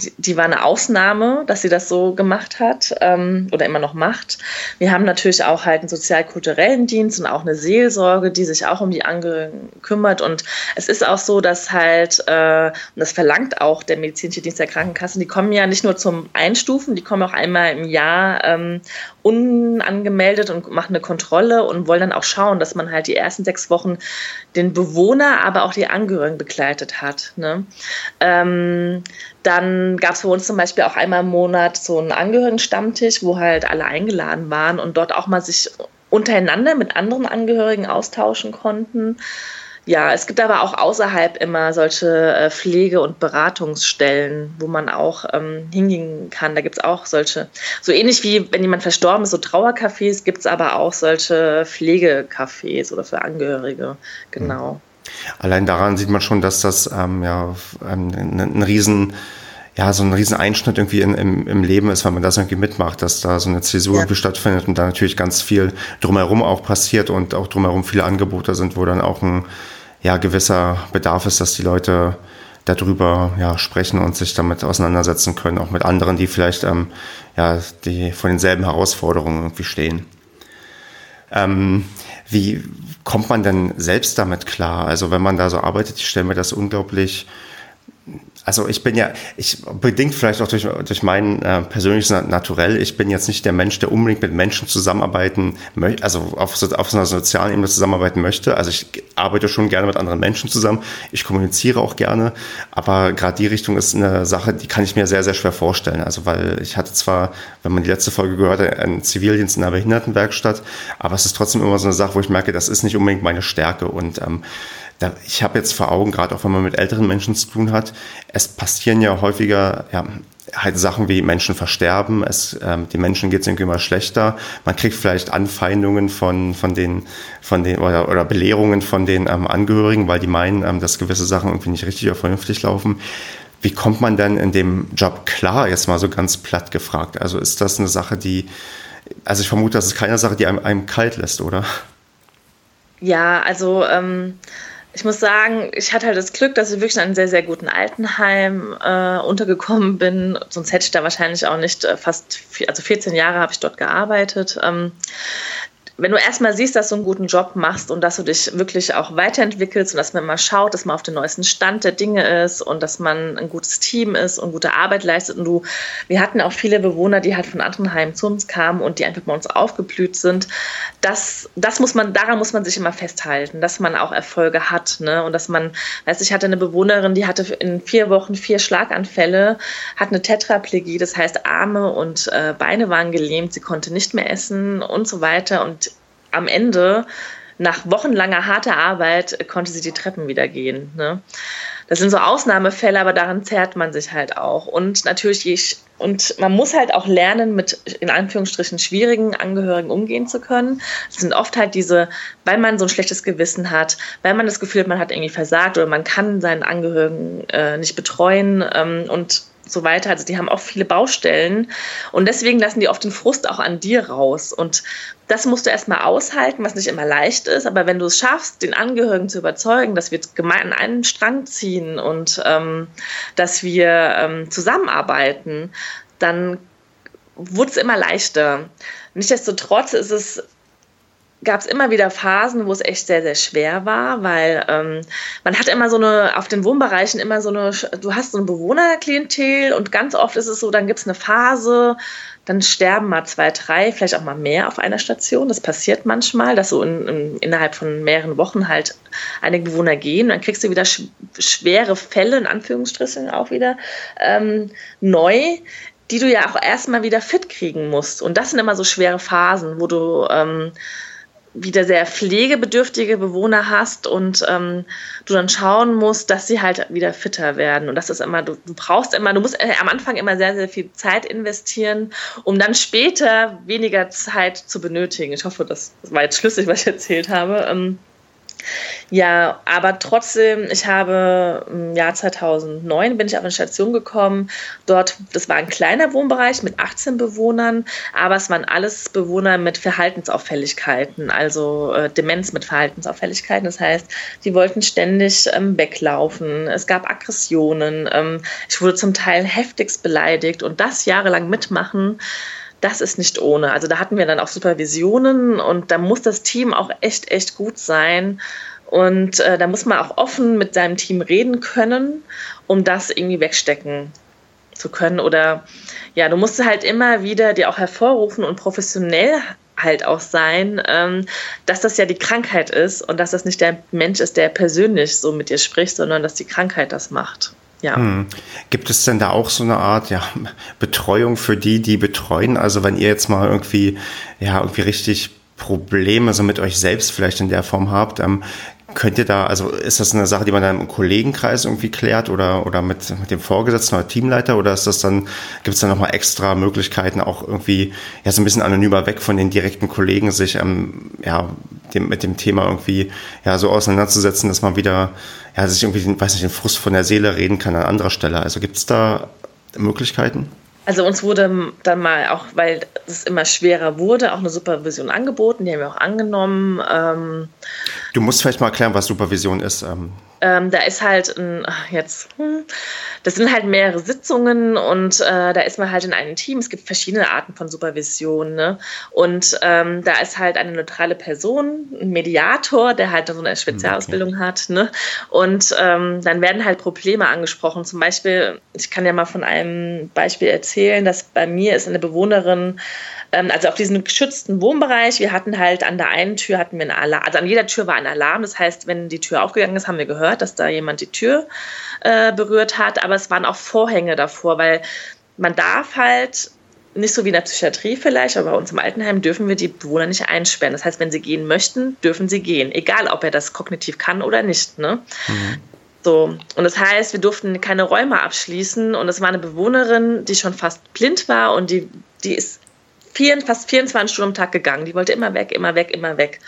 die, die war eine Ausnahme, dass sie das so gemacht hat ähm, oder immer noch macht. Wir haben natürlich auch halt einen sozialkulturellen Dienst und auch eine Seelsorge, die sich auch um die Angehörigen kümmert. Und es ist auch so, dass halt, äh, und das verlangt auch der medizinische Dienst der Krankenkassen, die kommen ja nicht nur zum Einstufen, die kommen auch einmal im Jahr ähm, unangemeldet und machen eine Kontrolle und wollen dann auch schauen, dass man halt die ersten sechs Wochen den Bewohner, aber auch die Angehörigen begleitet hat. Ne? Ähm, dann gab es für uns zum Beispiel auch einmal im Monat so einen Angehörigen-Stammtisch, wo halt alle eingeladen waren und dort auch mal sich untereinander mit anderen Angehörigen austauschen konnten. Ja, es gibt aber auch außerhalb immer solche äh, Pflege- und Beratungsstellen, wo man auch ähm, hingehen kann. Da gibt es auch solche, so ähnlich wie wenn jemand verstorben ist, so Trauercafés, gibt es aber auch solche Pflegecafés oder für Angehörige. Genau. Mhm. Allein daran sieht man schon, dass das ähm, ja ein, ein riesen ja, so ein riesen Einschnitt irgendwie in, im, im Leben ist, wenn man das irgendwie mitmacht, dass da so eine Zäsur ja. irgendwie stattfindet und da natürlich ganz viel drumherum auch passiert und auch drumherum viele Angebote sind, wo dann auch ein ja, gewisser Bedarf ist, dass die Leute darüber ja, sprechen und sich damit auseinandersetzen können, auch mit anderen, die vielleicht ähm, ja, die vor denselben Herausforderungen irgendwie stehen. Ähm, wie kommt man denn selbst damit klar? Also wenn man da so arbeitet, ich stelle mir das unglaublich also ich bin ja, ich bedingt vielleicht auch durch, durch mein äh, persönliches Naturell, ich bin jetzt nicht der Mensch, der unbedingt mit Menschen zusammenarbeiten möchte, also auf, so, auf so einer sozialen Ebene zusammenarbeiten möchte. Also ich arbeite schon gerne mit anderen Menschen zusammen, ich kommuniziere auch gerne, aber gerade die Richtung ist eine Sache, die kann ich mir sehr, sehr schwer vorstellen. Also weil ich hatte zwar, wenn man die letzte Folge gehört hat, einen Zivildienst in einer Behindertenwerkstatt, aber es ist trotzdem immer so eine Sache, wo ich merke, das ist nicht unbedingt meine Stärke. Und ähm, da, ich habe jetzt vor Augen, gerade auch wenn man mit älteren Menschen zu tun hat, es passieren ja häufiger ja, halt Sachen wie Menschen versterben, es, ähm, die Menschen geht es irgendwie immer schlechter, man kriegt vielleicht Anfeindungen von, von den, von den oder, oder Belehrungen von den ähm, Angehörigen, weil die meinen, ähm, dass gewisse Sachen irgendwie nicht richtig oder vernünftig laufen. Wie kommt man denn in dem Job klar, jetzt mal so ganz platt gefragt? Also ist das eine Sache, die, also ich vermute, das ist keine Sache, die einem, einem kalt lässt, oder? Ja, also ähm, ich muss sagen, ich hatte halt das Glück, dass ich wirklich in einem sehr, sehr guten Altenheim äh, untergekommen bin. Sonst hätte ich da wahrscheinlich auch nicht äh, fast, also 14 Jahre habe ich dort gearbeitet. Ähm, wenn du erstmal siehst, dass du einen guten Job machst und dass du dich wirklich auch weiterentwickelst und dass man mal schaut, dass man auf den neuesten Stand der Dinge ist und dass man ein gutes Team ist und gute Arbeit leistet und du, wir hatten auch viele Bewohner, die halt von anderen Heimen zu uns kamen und die einfach bei uns aufgeblüht sind. Das, das muss man, daran muss man sich immer festhalten, dass man auch Erfolge hat, ne? Und dass man, weißt ich hatte eine Bewohnerin, die hatte in vier Wochen vier Schlaganfälle, hat eine Tetraplegie, das heißt Arme und äh, Beine waren gelähmt, sie konnte nicht mehr essen und so weiter und am Ende, nach wochenlanger harter Arbeit, konnte sie die Treppen wieder gehen. Ne? Das sind so Ausnahmefälle, aber daran zerrt man sich halt auch. Und natürlich, und man muss halt auch lernen, mit in Anführungsstrichen schwierigen Angehörigen umgehen zu können. Das sind oft halt diese, weil man so ein schlechtes Gewissen hat, weil man das Gefühl hat, man hat irgendwie versagt oder man kann seinen Angehörigen äh, nicht betreuen ähm, und so weiter. Also die haben auch viele Baustellen und deswegen lassen die oft den Frust auch an dir raus. Und das musst du erstmal aushalten, was nicht immer leicht ist. Aber wenn du es schaffst, den Angehörigen zu überzeugen, dass wir gemein an einen Strang ziehen und ähm, dass wir ähm, zusammenarbeiten, dann wird es immer leichter. Nichtsdestotrotz ist es gab es immer wieder Phasen, wo es echt sehr, sehr schwer war, weil ähm, man hat immer so eine, auf den Wohnbereichen immer so eine, du hast so ein Bewohnerklientel und ganz oft ist es so, dann gibt es eine Phase, dann sterben mal zwei, drei, vielleicht auch mal mehr auf einer Station. Das passiert manchmal, dass so in, in, innerhalb von mehreren Wochen halt einige Bewohner gehen. Dann kriegst du wieder sch schwere Fälle, in Anführungsstrichen auch wieder, ähm, neu, die du ja auch erstmal wieder fit kriegen musst. Und das sind immer so schwere Phasen, wo du ähm, wieder sehr pflegebedürftige Bewohner hast und ähm, du dann schauen musst, dass sie halt wieder fitter werden. Und das ist immer, du, du brauchst immer, du musst äh, am Anfang immer sehr, sehr viel Zeit investieren, um dann später weniger Zeit zu benötigen. Ich hoffe, das war jetzt schlüssig, was ich erzählt habe. Ähm, ja, aber trotzdem, ich habe im Jahr 2009 bin ich auf eine Station gekommen. Dort, das war ein kleiner Wohnbereich mit 18 Bewohnern, aber es waren alles Bewohner mit Verhaltensauffälligkeiten, also äh, Demenz mit Verhaltensauffälligkeiten. Das heißt, die wollten ständig ähm, weglaufen. Es gab Aggressionen. Ähm, ich wurde zum Teil heftigst beleidigt und das jahrelang mitmachen das ist nicht ohne. Also da hatten wir dann auch Supervisionen und da muss das Team auch echt, echt gut sein. Und äh, da muss man auch offen mit seinem Team reden können, um das irgendwie wegstecken zu können. Oder ja, du musst halt immer wieder dir auch hervorrufen und professionell halt auch sein, ähm, dass das ja die Krankheit ist und dass das nicht der Mensch ist, der persönlich so mit dir spricht, sondern dass die Krankheit das macht. Ja. Hm. Gibt es denn da auch so eine Art ja, Betreuung für die, die betreuen? Also wenn ihr jetzt mal irgendwie, ja, irgendwie richtig Probleme so mit euch selbst vielleicht in der Form habt, ähm, Könnt ihr da, also ist das eine Sache, die man dann im Kollegenkreis irgendwie klärt oder, oder mit, mit dem Vorgesetzten oder Teamleiter oder ist das dann, gibt es da nochmal extra Möglichkeiten, auch irgendwie ja so ein bisschen anonymer weg von den direkten Kollegen sich ähm, ja, dem, mit dem Thema irgendwie ja so auseinanderzusetzen, dass man wieder ja, sich irgendwie, weiß nicht, den Frust von der Seele reden kann an anderer Stelle. Also gibt es da Möglichkeiten? Also uns wurde dann mal auch, weil es immer schwerer wurde, auch eine Supervision angeboten. Die haben wir auch angenommen. Ähm du musst vielleicht mal erklären, was Supervision ist. Ähm ähm, da ist halt ein, jetzt, hm, das sind halt mehrere Sitzungen und äh, da ist man halt in einem Team. Es gibt verschiedene Arten von Supervision. Ne? Und ähm, da ist halt eine neutrale Person, ein Mediator, der halt so eine Spezialausbildung okay. hat. Ne? Und ähm, dann werden halt Probleme angesprochen. Zum Beispiel, ich kann ja mal von einem Beispiel erzählen, dass bei mir ist eine Bewohnerin, also auf diesem geschützten Wohnbereich, wir hatten halt an der einen Tür hatten wir einen Alarm, also an jeder Tür war ein Alarm. Das heißt, wenn die Tür aufgegangen ist, haben wir gehört, dass da jemand die Tür äh, berührt hat. Aber es waren auch Vorhänge davor, weil man darf halt nicht so wie in der Psychiatrie vielleicht, aber bei uns im Altenheim dürfen wir die Bewohner nicht einsperren. Das heißt, wenn sie gehen möchten, dürfen sie gehen, egal ob er das kognitiv kann oder nicht. Ne? Mhm. So, und das heißt, wir durften keine Räume abschließen und es war eine Bewohnerin, die schon fast blind war und die, die ist vier, fast 24 Stunden am Tag gegangen. Die wollte immer weg, immer weg, immer weg.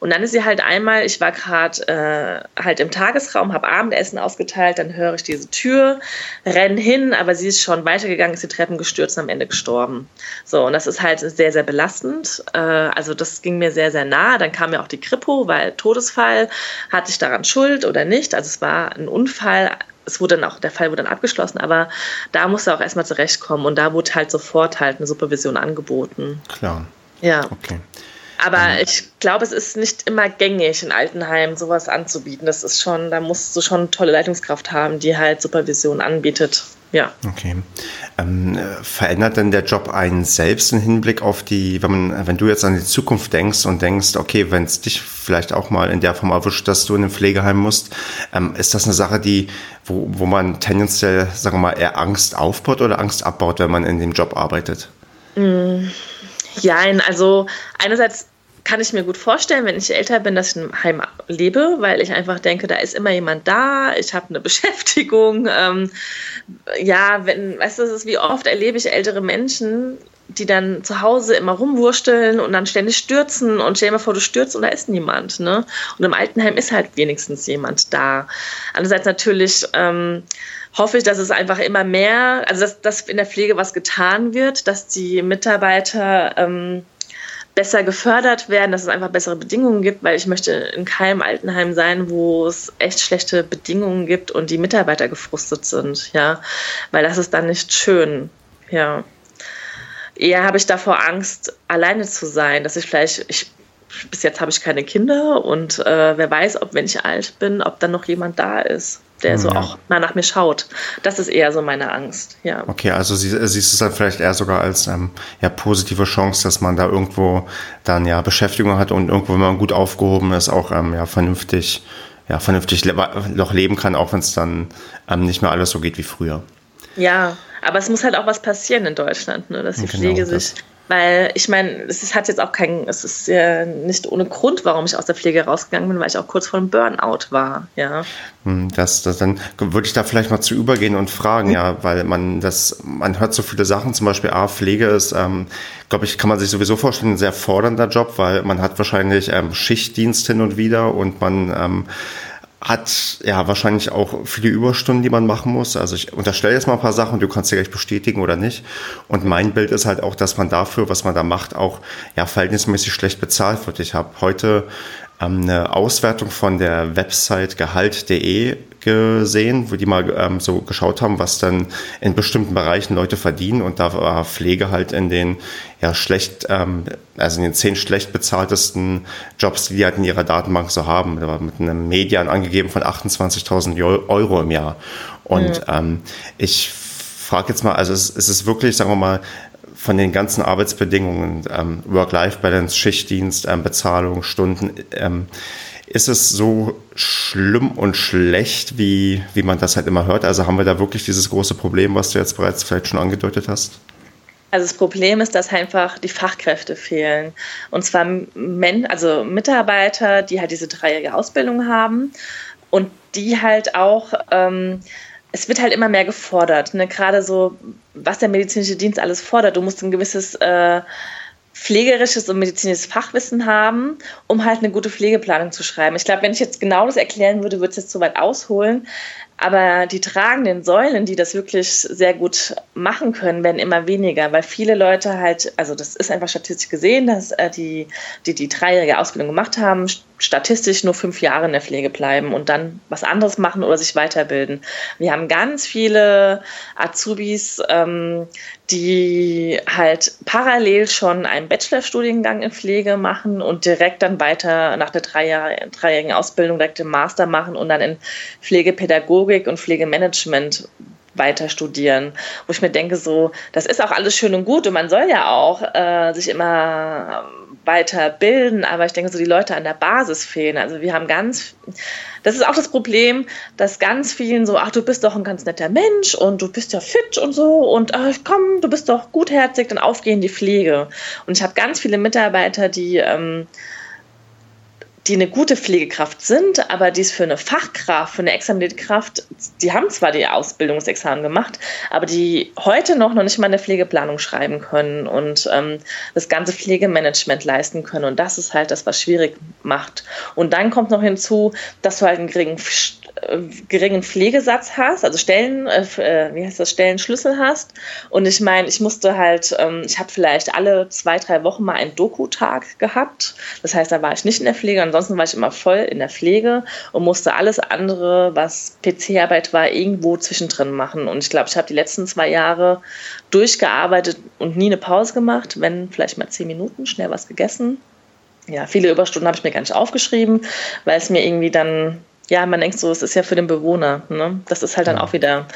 Und dann ist sie halt einmal, ich war gerade äh, halt im Tagesraum, habe Abendessen ausgeteilt, dann höre ich diese Tür, renn hin, aber sie ist schon weitergegangen, ist die Treppen gestürzt und am Ende gestorben. So, und das ist halt sehr, sehr belastend. Äh, also das ging mir sehr, sehr nah. Dann kam ja auch die Kripo, weil Todesfall, hatte ich daran Schuld oder nicht? Also es war ein Unfall, es wurde dann auch, der Fall wurde dann abgeschlossen, aber da musste er auch erstmal zurechtkommen und da wurde halt sofort halt eine Supervision angeboten. Klar. Ja. Okay. Aber ähm. ich glaube, es ist nicht immer gängig, in Altenheimen sowas anzubieten. Das ist schon, da musst du schon tolle Leitungskraft haben, die halt Supervision anbietet. Ja. Okay. Ähm, verändert denn der Job einen selbst im Hinblick auf die, wenn man, wenn du jetzt an die Zukunft denkst und denkst, okay, wenn es dich vielleicht auch mal in der Form erwischt, dass du in ein Pflegeheim musst, ähm, ist das eine Sache, die, wo, wo man tendenziell, sagen wir mal, eher Angst aufbaut oder Angst abbaut, wenn man in dem Job arbeitet? Mm, ja, also einerseits kann ich mir gut vorstellen, wenn ich älter bin, dass ich im Heim lebe, weil ich einfach denke, da ist immer jemand da, ich habe eine Beschäftigung. Ähm, ja, wenn, weißt du, das ist wie oft erlebe ich ältere Menschen, die dann zu Hause immer rumwursteln und dann ständig stürzen und stell dir mal vor, du stürzt und da ist niemand. Ne? Und im Altenheim ist halt wenigstens jemand da. Andererseits natürlich ähm, hoffe ich, dass es einfach immer mehr, also dass, dass in der Pflege was getan wird, dass die Mitarbeiter ähm, besser gefördert werden, dass es einfach bessere Bedingungen gibt, weil ich möchte in keinem Altenheim sein, wo es echt schlechte Bedingungen gibt und die Mitarbeiter gefrustet sind, ja, weil das ist dann nicht schön, ja. Eher habe ich davor Angst, alleine zu sein, dass ich vielleicht, ich, bis jetzt habe ich keine Kinder und äh, wer weiß, ob wenn ich alt bin, ob dann noch jemand da ist der so ja. auch mal nach mir schaut. Das ist eher so meine Angst, ja. Okay, also sie, siehst du es dann vielleicht eher sogar als ähm, ja, positive Chance, dass man da irgendwo dann ja Beschäftigung hat und irgendwo, wenn man gut aufgehoben ist, auch ähm, ja vernünftig, ja, vernünftig le noch leben kann, auch wenn es dann ähm, nicht mehr alles so geht wie früher. Ja, aber es muss halt auch was passieren in Deutschland, ne, dass die genau, Pflege sich weil ich meine, es hat jetzt auch kein, es ist ja nicht ohne Grund, warum ich aus der Pflege rausgegangen bin, weil ich auch kurz vor einem Burnout war, ja. Hm, das, das, dann würde ich da vielleicht mal zu übergehen und fragen, ja, weil man das, man hört so viele Sachen, zum Beispiel A, Pflege ist, ähm, glaube ich, kann man sich sowieso vorstellen, ein sehr fordernder Job, weil man hat wahrscheinlich ähm, Schichtdienst hin und wieder und man ähm, hat ja wahrscheinlich auch viele Überstunden, die man machen muss. Also ich unterstelle jetzt mal ein paar Sachen, du kannst dir gleich bestätigen oder nicht. Und mein Bild ist halt auch, dass man dafür, was man da macht, auch ja verhältnismäßig schlecht bezahlt wird. Ich habe heute eine Auswertung von der Website gehalt.de gesehen, wo die mal ähm, so geschaut haben, was dann in bestimmten Bereichen Leute verdienen und da war Pflege halt in den ja schlecht, ähm, also in den zehn schlecht bezahltesten Jobs, die die halt in ihrer Datenbank so haben. Da war mit einem Median angegeben von 28.000 Euro im Jahr. Und mhm. ähm, ich frage jetzt mal, also es, es ist wirklich, sagen wir mal, von den ganzen Arbeitsbedingungen, ähm, Work-Life-Balance, Schichtdienst, ähm, Bezahlung, Stunden, ähm, ist es so schlimm und schlecht, wie, wie man das halt immer hört? Also haben wir da wirklich dieses große Problem, was du jetzt bereits vielleicht schon angedeutet hast? Also das Problem ist, dass einfach die Fachkräfte fehlen. Und zwar Men also Mitarbeiter, die halt diese dreijährige Ausbildung haben und die halt auch, ähm, es wird halt immer mehr gefordert. Ne? Gerade so, was der medizinische Dienst alles fordert. Du musst ein gewisses äh, pflegerisches und medizinisches Fachwissen haben, um halt eine gute Pflegeplanung zu schreiben. Ich glaube, wenn ich jetzt genau das erklären würde, würde es jetzt zu weit ausholen. Aber die tragenden Säulen, die das wirklich sehr gut machen können, werden immer weniger, weil viele Leute halt, also das ist einfach statistisch gesehen, dass äh, die, die die dreijährige Ausbildung gemacht haben, statistisch nur fünf Jahre in der Pflege bleiben und dann was anderes machen oder sich weiterbilden. Wir haben ganz viele Azubis, ähm, die halt parallel schon einen Bachelorstudiengang in Pflege machen und direkt dann weiter nach der dreijährigen Ausbildung direkt den Master machen und dann in Pflegepädagogik und Pflegemanagement weiter studieren, wo ich mir denke, so, das ist auch alles schön und gut und man soll ja auch äh, sich immer weiter bilden, aber ich denke, so die Leute an der Basis fehlen. Also wir haben ganz, das ist auch das Problem, dass ganz vielen so, ach, du bist doch ein ganz netter Mensch und du bist ja fit und so und ach, komm, du bist doch gutherzig, dann aufgehen die Pflege. Und ich habe ganz viele Mitarbeiter, die ähm, die eine gute Pflegekraft sind, aber die es für eine Fachkraft, für eine examinierte Kraft, die haben zwar die Ausbildungsexamen gemacht, aber die heute noch noch nicht mal eine Pflegeplanung schreiben können und ähm, das ganze Pflegemanagement leisten können. Und das ist halt das, was schwierig macht. Und dann kommt noch hinzu, dass du halt einen geringen geringen Pflegesatz hast, also Stellen, äh, äh, wie heißt das, Stellenschlüssel hast. Und ich meine, ich musste halt, ähm, ich habe vielleicht alle zwei, drei Wochen mal einen Doku-Tag gehabt. Das heißt, da war ich nicht in der Pflege, ansonsten war ich immer voll in der Pflege und musste alles andere, was PC-Arbeit war, irgendwo zwischendrin machen. Und ich glaube, ich habe die letzten zwei Jahre durchgearbeitet und nie eine Pause gemacht, wenn vielleicht mal zehn Minuten, schnell was gegessen. Ja, viele Überstunden habe ich mir gar nicht aufgeschrieben, weil es mir irgendwie dann ja, man denkt so, es ist ja für den Bewohner. Ne? Das ist halt dann auch wieder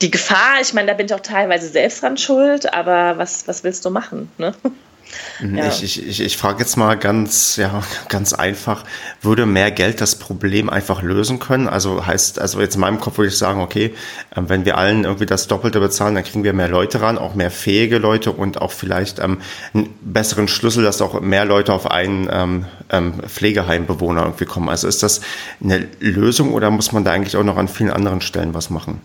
die Gefahr. Ich meine, da bin ich auch teilweise selbst dran schuld, aber was, was willst du machen? Ne? Mhm, ja. Ich, ich, ich, ich frage jetzt mal ganz, ja, ganz einfach, würde mehr Geld das Problem einfach lösen können? Also heißt, also jetzt in meinem Kopf würde ich sagen, okay, ähm, wenn wir allen irgendwie das Doppelte bezahlen, dann kriegen wir mehr Leute ran, auch mehr fähige Leute und auch vielleicht ähm, einen besseren Schlüssel, dass auch mehr Leute auf einen ähm, ähm, Pflegeheimbewohner irgendwie kommen. Also ist das eine Lösung oder muss man da eigentlich auch noch an vielen anderen Stellen was machen?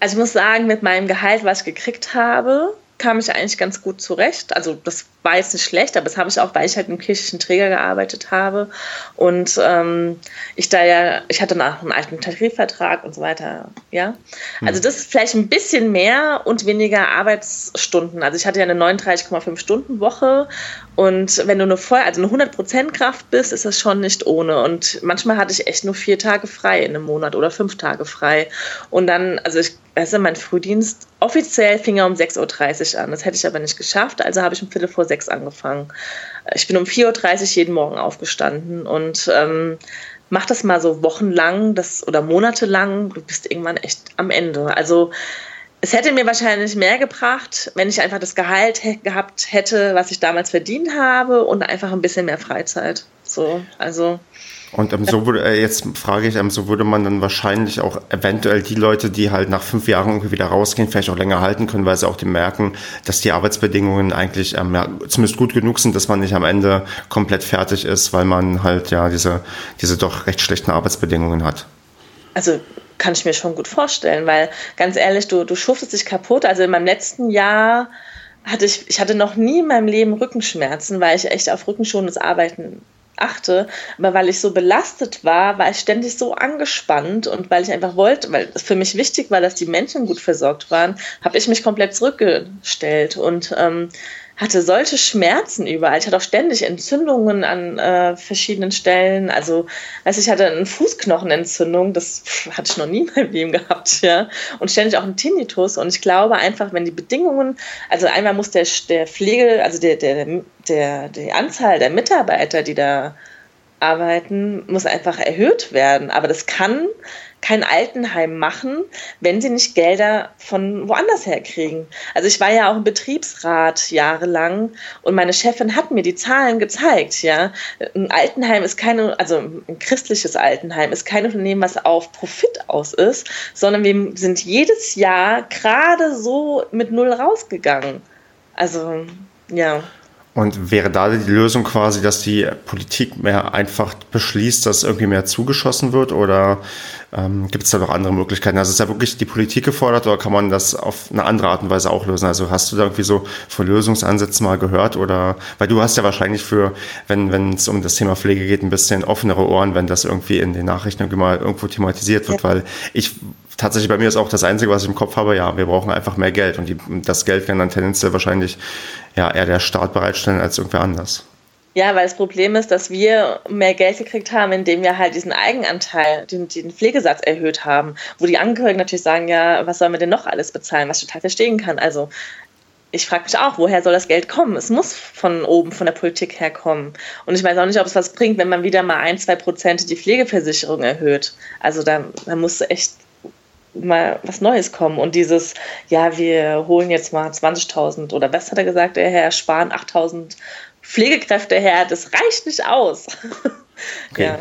Also ich muss sagen, mit meinem Gehalt, was ich gekriegt habe, kam ich eigentlich ganz gut zurecht. Also das war jetzt nicht schlecht, aber das habe ich auch, weil ich halt im kirchlichen Träger gearbeitet habe und ähm, ich da ja, ich hatte noch einen alten Tarifvertrag und so weiter, ja. Hm. Also das ist vielleicht ein bisschen mehr und weniger Arbeitsstunden. Also ich hatte ja eine 39,5 Stunden Woche und wenn du eine voll, also eine 100% Kraft bist, ist das schon nicht ohne. Und manchmal hatte ich echt nur vier Tage frei in einem Monat oder fünf Tage frei. Und dann, also ich, weißt du, mein Frühdienst offiziell fing er um 6.30 Uhr an. Das hätte ich aber nicht geschafft, also habe ich um Viertel vor sechs angefangen. Ich bin um 4.30 Uhr jeden Morgen aufgestanden und ähm, mach das mal so wochenlang das, oder monatelang, du bist irgendwann echt am Ende. Also es hätte mir wahrscheinlich mehr gebracht, wenn ich einfach das Gehalt gehabt hätte, was ich damals verdient habe und einfach ein bisschen mehr Freizeit. So, also. Und ähm, so würde, äh, jetzt frage ich, ähm, so würde man dann wahrscheinlich auch eventuell die Leute, die halt nach fünf Jahren irgendwie wieder rausgehen, vielleicht auch länger halten können, weil sie auch merken, dass die Arbeitsbedingungen eigentlich ähm, ja, zumindest gut genug sind, dass man nicht am Ende komplett fertig ist, weil man halt ja diese, diese doch recht schlechten Arbeitsbedingungen hat. Also kann ich mir schon gut vorstellen, weil ganz ehrlich, du, du schuftest dich kaputt. Also in meinem letzten Jahr hatte ich, ich hatte noch nie in meinem Leben Rückenschmerzen, weil ich echt auf rückenschonendes Arbeiten achte, aber weil ich so belastet war, war ich ständig so angespannt und weil ich einfach wollte, weil es für mich wichtig war, dass die Menschen gut versorgt waren, habe ich mich komplett zurückgestellt. Und ähm, hatte solche Schmerzen überall. Ich hatte auch ständig Entzündungen an äh, verschiedenen Stellen. Also, weiß ich hatte eine Fußknochenentzündung, das hatte ich noch nie meinem Leben gehabt, ja. Und ständig auch einen Tinnitus. Und ich glaube einfach, wenn die Bedingungen, also einmal muss der, der Pflege, also der, der, der, die Anzahl der Mitarbeiter, die da arbeiten, muss einfach erhöht werden. Aber das kann kein Altenheim machen, wenn sie nicht Gelder von woanders her kriegen. Also ich war ja auch im Betriebsrat jahrelang und meine Chefin hat mir die Zahlen gezeigt, ja. Ein Altenheim ist keine, also ein christliches Altenheim ist kein Unternehmen, was auf Profit aus ist, sondern wir sind jedes Jahr gerade so mit Null rausgegangen. Also, ja. Und wäre da die Lösung quasi, dass die Politik mehr einfach beschließt, dass irgendwie mehr zugeschossen wird? Oder ähm, gibt es da noch andere Möglichkeiten? Also ist ja wirklich die Politik gefordert oder kann man das auf eine andere Art und Weise auch lösen? Also hast du da irgendwie so von Lösungsansätzen mal gehört? Oder weil du hast ja wahrscheinlich für, wenn wenn es um das Thema Pflege geht, ein bisschen offenere Ohren, wenn das irgendwie in den Nachrichten irgendwie mal irgendwo thematisiert wird, ja. weil ich tatsächlich bei mir ist auch das Einzige, was ich im Kopf habe, ja, wir brauchen einfach mehr Geld und die, das Geld kann dann tendenziell wahrscheinlich ja eher der Staat bereitstellen als irgendwer anders. Ja, weil das Problem ist, dass wir mehr Geld gekriegt haben, indem wir halt diesen Eigenanteil, den, den Pflegesatz erhöht haben, wo die Angehörigen natürlich sagen, ja, was sollen wir denn noch alles bezahlen, was ich total verstehen kann. Also ich frage mich auch, woher soll das Geld kommen? Es muss von oben, von der Politik herkommen. Und ich weiß auch nicht, ob es was bringt, wenn man wieder mal ein, zwei Prozent die Pflegeversicherung erhöht. Also da, da muss echt mal was Neues kommen. Und dieses, ja, wir holen jetzt mal 20.000 oder was hat er gesagt, der Herr Spahn, 8.000 Pflegekräfte her, das reicht nicht aus. Okay. Ja.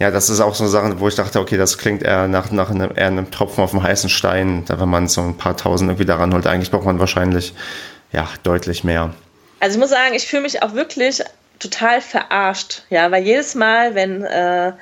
Ja, das ist auch so eine Sache, wo ich dachte, okay, das klingt eher nach, nach einem, eher einem Tropfen auf dem heißen Stein, da wenn man so ein paar Tausend irgendwie daran holt. Eigentlich braucht man wahrscheinlich ja deutlich mehr. Also ich muss sagen, ich fühle mich auch wirklich total verarscht, ja, weil jedes Mal, wenn äh,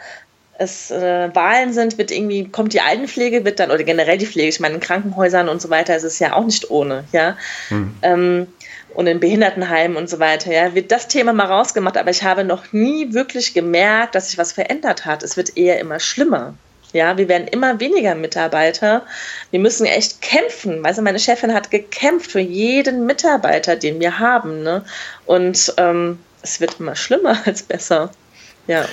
es äh, Wahlen sind, wird irgendwie, kommt die Altenpflege, wird dann, oder generell die Pflege, ich meine, in Krankenhäusern und so weiter ist es ja auch nicht ohne, ja. Hm. Ähm, und in Behindertenheimen und so weiter, ja, wird das Thema mal rausgemacht, aber ich habe noch nie wirklich gemerkt, dass sich was verändert hat. Es wird eher immer schlimmer. Ja, wir werden immer weniger Mitarbeiter. Wir müssen echt kämpfen. Weißt du, meine Chefin hat gekämpft für jeden Mitarbeiter, den wir haben. Ne? Und ähm, es wird immer schlimmer als besser. Ja.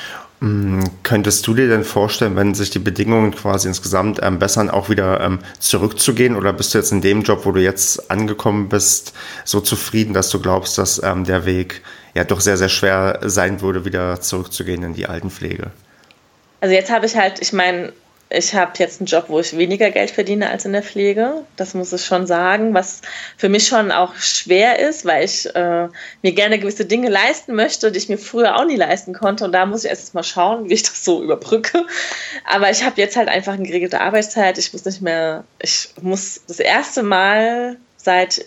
Mm, könntest du dir denn vorstellen, wenn sich die Bedingungen quasi insgesamt ähm, bessern, auch wieder ähm, zurückzugehen? Oder bist du jetzt in dem Job, wo du jetzt angekommen bist, so zufrieden, dass du glaubst, dass ähm, der Weg ja doch sehr, sehr schwer sein würde, wieder zurückzugehen in die Altenpflege? Also jetzt habe ich halt, ich meine, ich habe jetzt einen Job, wo ich weniger Geld verdiene als in der Pflege. Das muss ich schon sagen, was für mich schon auch schwer ist, weil ich äh, mir gerne gewisse Dinge leisten möchte, die ich mir früher auch nie leisten konnte. Und da muss ich erst mal schauen, wie ich das so überbrücke. Aber ich habe jetzt halt einfach eine geregelte Arbeitszeit. Ich muss nicht mehr, ich muss das erste Mal seit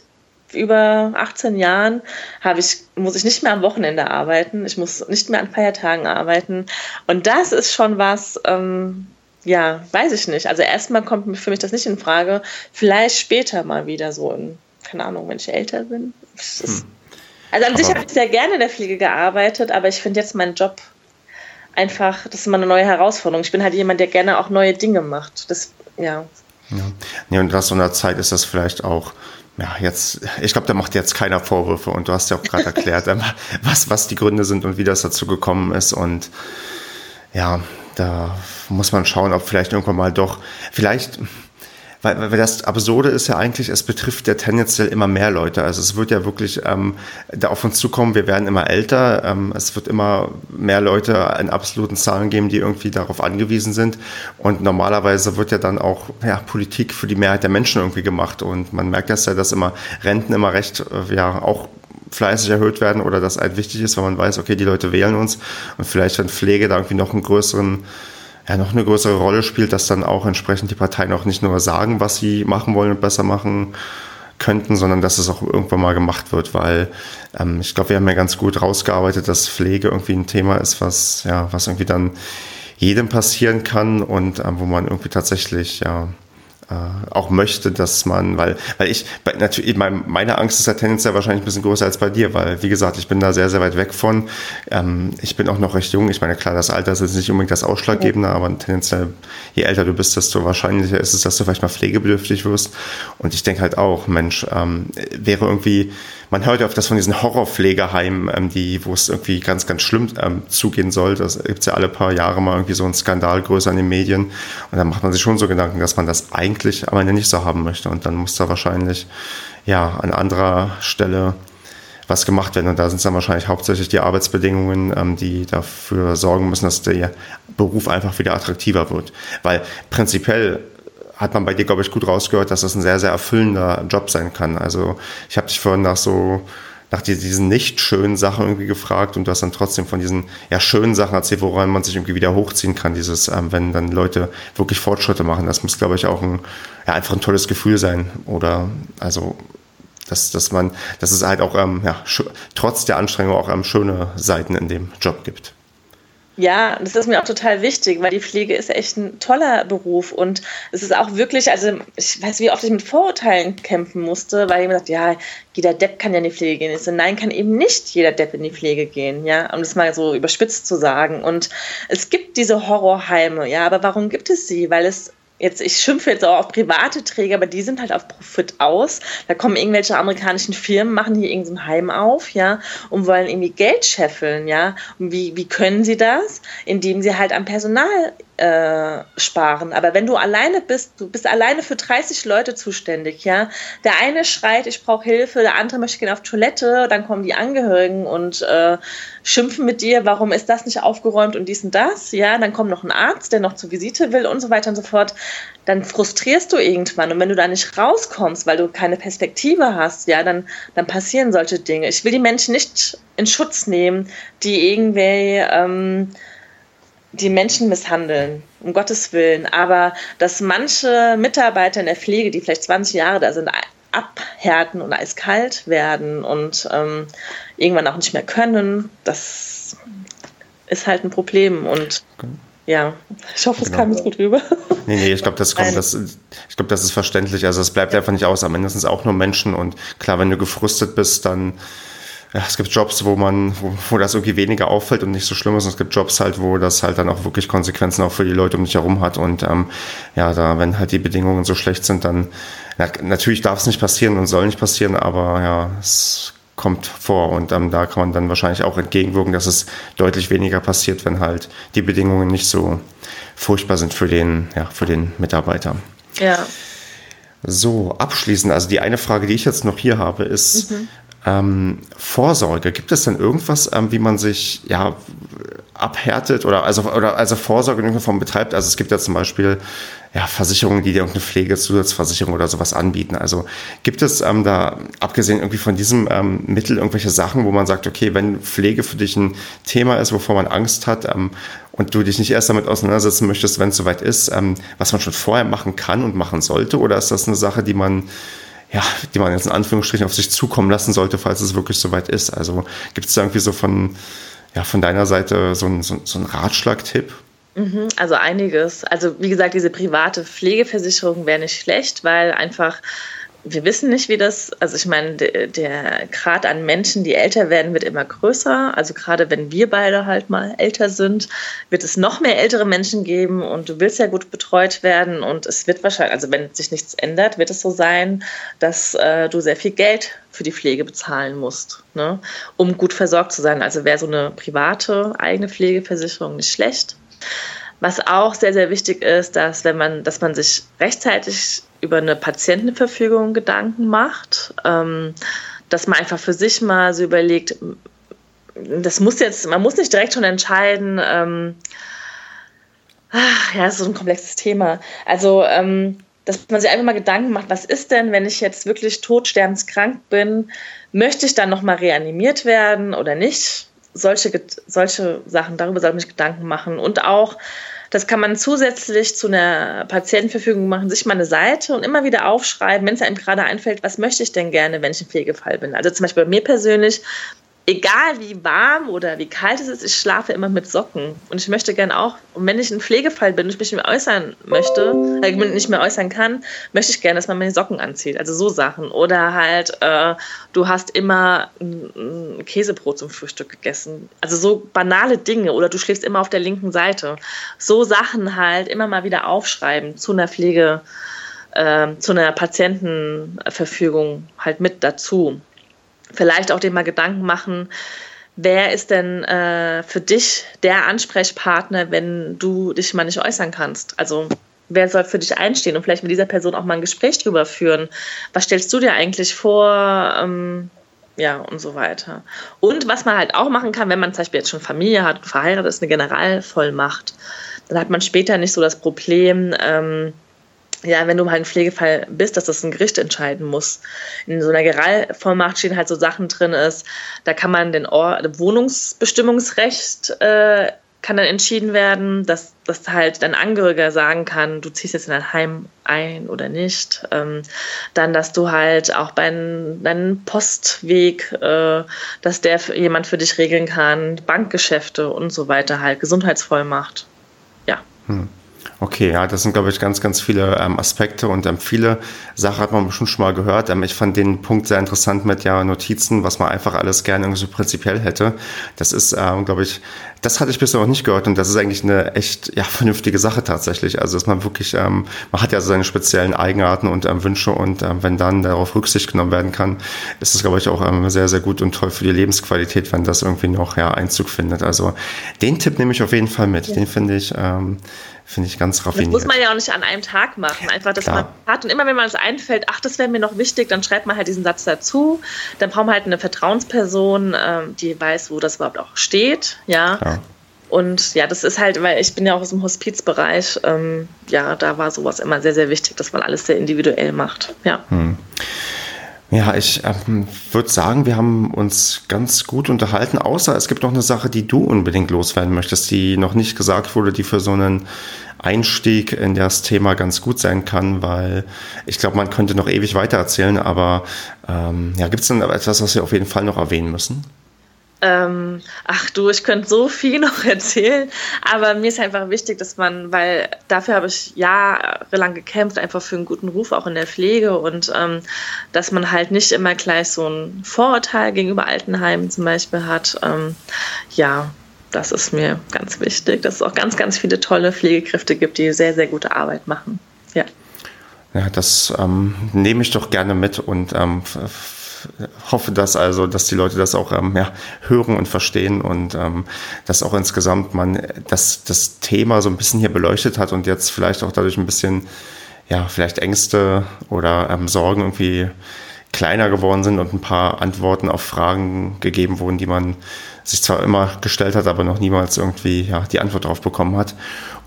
über 18 Jahren habe ich, muss ich nicht mehr am Wochenende arbeiten. Ich muss nicht mehr an Feiertagen arbeiten. Und das ist schon was, ähm, ja, weiß ich nicht. Also erstmal kommt für mich das nicht in Frage. Vielleicht später mal wieder so in, keine Ahnung, wenn ich älter bin. Hm. Also an sich habe ich sehr gerne in der Pflege gearbeitet, aber ich finde jetzt meinen Job einfach, das ist immer eine neue Herausforderung. Ich bin halt jemand, der gerne auch neue Dinge macht. Das, ja. Ja, ja und nach so einer Zeit ist das vielleicht auch ja, jetzt, ich glaube, da macht jetzt keiner Vorwürfe und du hast ja auch gerade erklärt, ähm, was, was die Gründe sind und wie das dazu gekommen ist und ja, da muss man schauen, ob vielleicht irgendwann mal doch, vielleicht, weil, weil das Absurde ist ja eigentlich, es betrifft ja tendenziell immer mehr Leute. Also es wird ja wirklich ähm, da auf uns zukommen, wir werden immer älter, ähm, es wird immer mehr Leute in absoluten Zahlen geben, die irgendwie darauf angewiesen sind. Und normalerweise wird ja dann auch ja, Politik für die Mehrheit der Menschen irgendwie gemacht. Und man merkt das ja, dass immer Renten immer recht, äh, ja, auch fleißig erhöht werden oder das halt wichtig ist, weil man weiß, okay, die Leute wählen uns und vielleicht wenn Pflege da irgendwie noch einen größeren ja, noch eine größere Rolle spielt, dass dann auch entsprechend die Parteien auch nicht nur sagen, was sie machen wollen und besser machen könnten, sondern dass es auch irgendwann mal gemacht wird, weil ähm, ich glaube, wir haben ja ganz gut rausgearbeitet, dass Pflege irgendwie ein Thema ist, was ja, was irgendwie dann jedem passieren kann und ähm, wo man irgendwie tatsächlich ja äh, auch möchte, dass man, weil, weil ich, natürlich, meine Angst ist ja tendenziell wahrscheinlich ein bisschen größer als bei dir, weil, wie gesagt, ich bin da sehr, sehr weit weg von. Ähm, ich bin auch noch recht jung. Ich meine, klar, das Alter ist jetzt nicht unbedingt das Ausschlaggebende, aber tendenziell, je älter du bist, desto wahrscheinlicher ist es, dass du vielleicht mal pflegebedürftig wirst. Und ich denke halt auch, Mensch, ähm, wäre irgendwie, man hört ja oft das von diesen Horrorpflegeheimen, ähm, die, wo es irgendwie ganz, ganz schlimm ähm, zugehen soll. Das gibt es ja alle paar Jahre mal irgendwie so einen Skandal größer in den Medien. Und dann macht man sich schon so Gedanken, dass man das eigentlich am Ende nicht so haben möchte. Und dann muss da wahrscheinlich ja an anderer Stelle was gemacht werden. Und da sind es dann wahrscheinlich hauptsächlich die Arbeitsbedingungen, ähm, die dafür sorgen müssen, dass der Beruf einfach wieder attraktiver wird. Weil prinzipiell hat man bei dir, glaube ich, gut rausgehört, dass das ein sehr, sehr erfüllender Job sein kann. Also ich habe dich vorhin nach so nach diesen nicht schönen Sachen irgendwie gefragt und du hast dann trotzdem von diesen ja schönen Sachen erzählt, woran man sich irgendwie wieder hochziehen kann. Dieses, ähm, wenn dann Leute wirklich Fortschritte machen, das muss, glaube ich, auch ein, ja, einfach ein tolles Gefühl sein. Oder also dass, dass man, dass es halt auch ähm, ja, trotz der Anstrengung auch ähm, schöne Seiten in dem Job gibt. Ja, das ist mir auch total wichtig, weil die Pflege ist echt ein toller Beruf und es ist auch wirklich, also ich weiß, wie oft ich mit Vorurteilen kämpfen musste, weil jemand sagt, ja, jeder Depp kann ja in die Pflege gehen. Ich so, nein, kann eben nicht jeder Depp in die Pflege gehen, ja, um das mal so überspitzt zu sagen. Und es gibt diese Horrorheime, ja, aber warum gibt es sie? Weil es jetzt, ich schimpfe jetzt auch auf private Träger, aber die sind halt auf Profit aus. Da kommen irgendwelche amerikanischen Firmen, machen hier irgendein Heim auf, ja, und wollen irgendwie Geld scheffeln, ja. Und wie, wie können sie das? Indem sie halt am Personal äh, sparen. Aber wenn du alleine bist, du bist alleine für 30 Leute zuständig, ja. Der eine schreit, ich brauche Hilfe, der andere möchte gehen auf Toilette, dann kommen die Angehörigen und äh, schimpfen mit dir, warum ist das nicht aufgeräumt und dies und das, ja. Dann kommt noch ein Arzt, der noch zur Visite will und so weiter und so fort. Dann frustrierst du irgendwann und wenn du da nicht rauskommst, weil du keine Perspektive hast, ja, dann, dann passieren solche Dinge. Ich will die Menschen nicht in Schutz nehmen, die irgendwie ähm, die Menschen misshandeln, um Gottes Willen. Aber dass manche Mitarbeiter in der Pflege, die vielleicht 20 Jahre da sind, abhärten und eiskalt werden und ähm, irgendwann auch nicht mehr können, das ist halt ein Problem. Und ja, ich hoffe, es genau. kam jetzt gut rüber. Nee, nee, ich glaube, das kommt, das, ich glaube, das ist verständlich. Also es bleibt einfach nicht aus. Am Ende sind es auch nur Menschen und klar, wenn du gefrustet bist, dann ja, es gibt Jobs, wo man, wo, wo das irgendwie weniger auffällt und nicht so schlimm ist. Und es gibt Jobs halt, wo das halt dann auch wirklich Konsequenzen auch für die Leute um dich herum hat. Und ähm, ja, da, wenn halt die Bedingungen so schlecht sind, dann na, natürlich darf es nicht passieren und soll nicht passieren, aber ja, es kommt vor und ähm, da kann man dann wahrscheinlich auch entgegenwirken, dass es deutlich weniger passiert, wenn halt die Bedingungen nicht so furchtbar sind für den, ja, für den Mitarbeiter. Ja. So, abschließend, also die eine Frage, die ich jetzt noch hier habe, ist, mhm. Ähm, Vorsorge, gibt es denn irgendwas, ähm, wie man sich ja abhärtet oder also oder also Vorsorge in irgendeiner Form betreibt? Also es gibt ja zum Beispiel ja, Versicherungen, die dir irgendeine Pflegezusatzversicherung oder sowas anbieten. Also gibt es ähm, da, abgesehen irgendwie von diesem ähm, Mittel, irgendwelche Sachen, wo man sagt, okay, wenn Pflege für dich ein Thema ist, wovor man Angst hat ähm, und du dich nicht erst damit auseinandersetzen möchtest, wenn es soweit ist, ähm, was man schon vorher machen kann und machen sollte? Oder ist das eine Sache, die man ja, die man jetzt in Anführungsstrichen auf sich zukommen lassen sollte, falls es wirklich soweit ist. Also gibt es da irgendwie so von, ja, von deiner Seite so einen so, so Ratschlag-Tipp? Mhm, also einiges. Also wie gesagt, diese private Pflegeversicherung wäre nicht schlecht, weil einfach wir wissen nicht, wie das, also ich meine, der, der Grad an Menschen, die älter werden, wird immer größer. Also gerade wenn wir beide halt mal älter sind, wird es noch mehr ältere Menschen geben und du willst ja gut betreut werden und es wird wahrscheinlich, also wenn sich nichts ändert, wird es so sein, dass äh, du sehr viel Geld für die Pflege bezahlen musst, ne, um gut versorgt zu sein. Also wäre so eine private eigene Pflegeversicherung nicht schlecht. Was auch sehr, sehr wichtig ist, dass wenn man, dass man sich rechtzeitig über eine Patientenverfügung Gedanken macht, ähm, dass man einfach für sich mal so überlegt, das muss jetzt, man muss nicht direkt schon entscheiden, ähm, ach, ja, das ist so ein komplexes Thema. Also, ähm, dass man sich einfach mal Gedanken macht, was ist denn, wenn ich jetzt wirklich todsterbenskrank bin, möchte ich dann nochmal reanimiert werden oder nicht? Solche, solche Sachen, darüber soll man sich Gedanken machen. Und auch, das kann man zusätzlich zu einer Patientenverfügung machen, sich mal eine Seite und immer wieder aufschreiben, wenn es einem gerade einfällt, was möchte ich denn gerne, wenn ich im Pflegefall bin. Also zum Beispiel bei mir persönlich egal wie warm oder wie kalt es ist, ich schlafe immer mit Socken. Und ich möchte gerne auch, und wenn ich ein Pflegefall bin und ich mich nicht mehr äußern möchte, äh, nicht mehr äußern kann, möchte ich gerne, dass man meine Socken anzieht. Also so Sachen. Oder halt, äh, du hast immer ein, ein, Käsebrot zum Frühstück gegessen. Also so banale Dinge. Oder du schläfst immer auf der linken Seite. So Sachen halt immer mal wieder aufschreiben zu einer Pflege, äh, zu einer Patientenverfügung halt mit dazu vielleicht auch dir mal Gedanken machen, wer ist denn äh, für dich der Ansprechpartner, wenn du dich mal nicht äußern kannst? Also wer soll für dich einstehen und vielleicht mit dieser Person auch mal ein Gespräch drüber führen? Was stellst du dir eigentlich vor? Ähm, ja, und so weiter. Und was man halt auch machen kann, wenn man zum Beispiel jetzt schon Familie hat, verheiratet ist, eine Generalvollmacht, dann hat man später nicht so das Problem, ähm, ja, wenn du mal ein Pflegefall bist, dass das ein Gericht entscheiden muss. In so einer Generalvollmacht stehen halt so Sachen drin ist, da kann man den Ort, Wohnungsbestimmungsrecht äh, kann dann entschieden werden, dass, dass halt dein Angehöriger sagen kann, du ziehst jetzt in dein Heim ein oder nicht. Ähm, dann, dass du halt auch bei deinem Postweg, äh, dass der jemand für dich regeln kann, Bankgeschäfte und so weiter halt, Gesundheitsvollmacht. Ja. Hm. Okay, ja, das sind, glaube ich, ganz, ganz viele ähm, Aspekte und ähm, viele Sachen hat man bestimmt schon mal gehört. Ähm, ich fand den Punkt sehr interessant mit ja Notizen, was man einfach alles gerne irgendwie so prinzipiell hätte. Das ist, ähm, glaube ich, das hatte ich bisher noch nicht gehört und das ist eigentlich eine echt ja, vernünftige Sache tatsächlich. Also, dass man wirklich, ähm, man hat ja seine speziellen Eigenarten und ähm, Wünsche und wenn dann darauf Rücksicht genommen werden kann, ist es, glaube ich, auch sehr, sehr gut und toll für die Lebensqualität, wenn das irgendwie noch ja, Einzug findet. Also, den Tipp nehme ich auf jeden Fall mit. Ja. Den finde ich, Finde ich ganz raffiniert. Das muss man ja auch nicht an einem Tag machen. Einfach, dass Klar. man hat und immer, wenn man es einfällt, ach, das wäre mir noch wichtig, dann schreibt man halt diesen Satz dazu. Dann braucht man halt eine Vertrauensperson, ähm, die weiß, wo das überhaupt auch steht. Ja. Klar. Und ja, das ist halt, weil ich bin ja auch aus dem Hospizbereich, ähm, ja, da war sowas immer sehr, sehr wichtig, dass man alles sehr individuell macht. Ja. Hm. Ja, ich ähm, würde sagen, wir haben uns ganz gut unterhalten, außer es gibt noch eine Sache, die du unbedingt loswerden möchtest, die noch nicht gesagt wurde, die für so einen Einstieg in das Thema ganz gut sein kann, weil ich glaube, man könnte noch ewig weiter erzählen, aber ähm, ja, gibt es denn etwas, was wir auf jeden Fall noch erwähnen müssen? Ähm, ach du, ich könnte so viel noch erzählen, aber mir ist einfach wichtig, dass man, weil dafür habe ich jahrelang gekämpft, einfach für einen guten Ruf auch in der Pflege und ähm, dass man halt nicht immer gleich so ein Vorurteil gegenüber Altenheimen zum Beispiel hat. Ähm, ja, das ist mir ganz wichtig, dass es auch ganz, ganz viele tolle Pflegekräfte gibt, die sehr, sehr gute Arbeit machen. Ja. Ja, das ähm, nehme ich doch gerne mit und ähm, hoffe, dass also, dass die Leute das auch ähm, ja, hören und verstehen und ähm, dass auch insgesamt man das, das Thema so ein bisschen hier beleuchtet hat und jetzt vielleicht auch dadurch ein bisschen, ja, vielleicht Ängste oder ähm, Sorgen irgendwie kleiner geworden sind und ein paar Antworten auf Fragen gegeben wurden, die man sich zwar immer gestellt hat, aber noch niemals irgendwie ja, die Antwort darauf bekommen hat.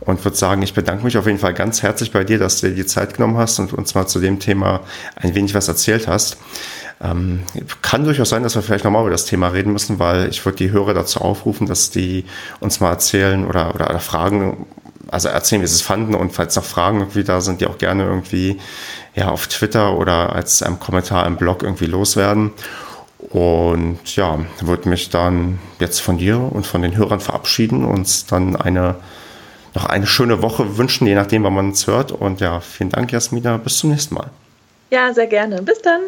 Und würde sagen, ich bedanke mich auf jeden Fall ganz herzlich bei dir, dass du dir die Zeit genommen hast und uns mal zu dem Thema ein wenig was erzählt hast. Ähm, kann durchaus sein, dass wir vielleicht nochmal über das Thema reden müssen, weil ich würde die Hörer dazu aufrufen, dass die uns mal erzählen oder, oder, oder fragen, also erzählen, wie sie es fanden und falls noch Fragen irgendwie da sind, die auch gerne irgendwie ja, auf Twitter oder als ähm, Kommentar im Blog irgendwie loswerden. Und ja, würde mich dann jetzt von dir und von den Hörern verabschieden und dann eine noch eine schöne Woche wünschen, je nachdem, wann man es hört. Und ja, vielen Dank, Jasmina. Bis zum nächsten Mal. Ja, sehr gerne. Bis dann.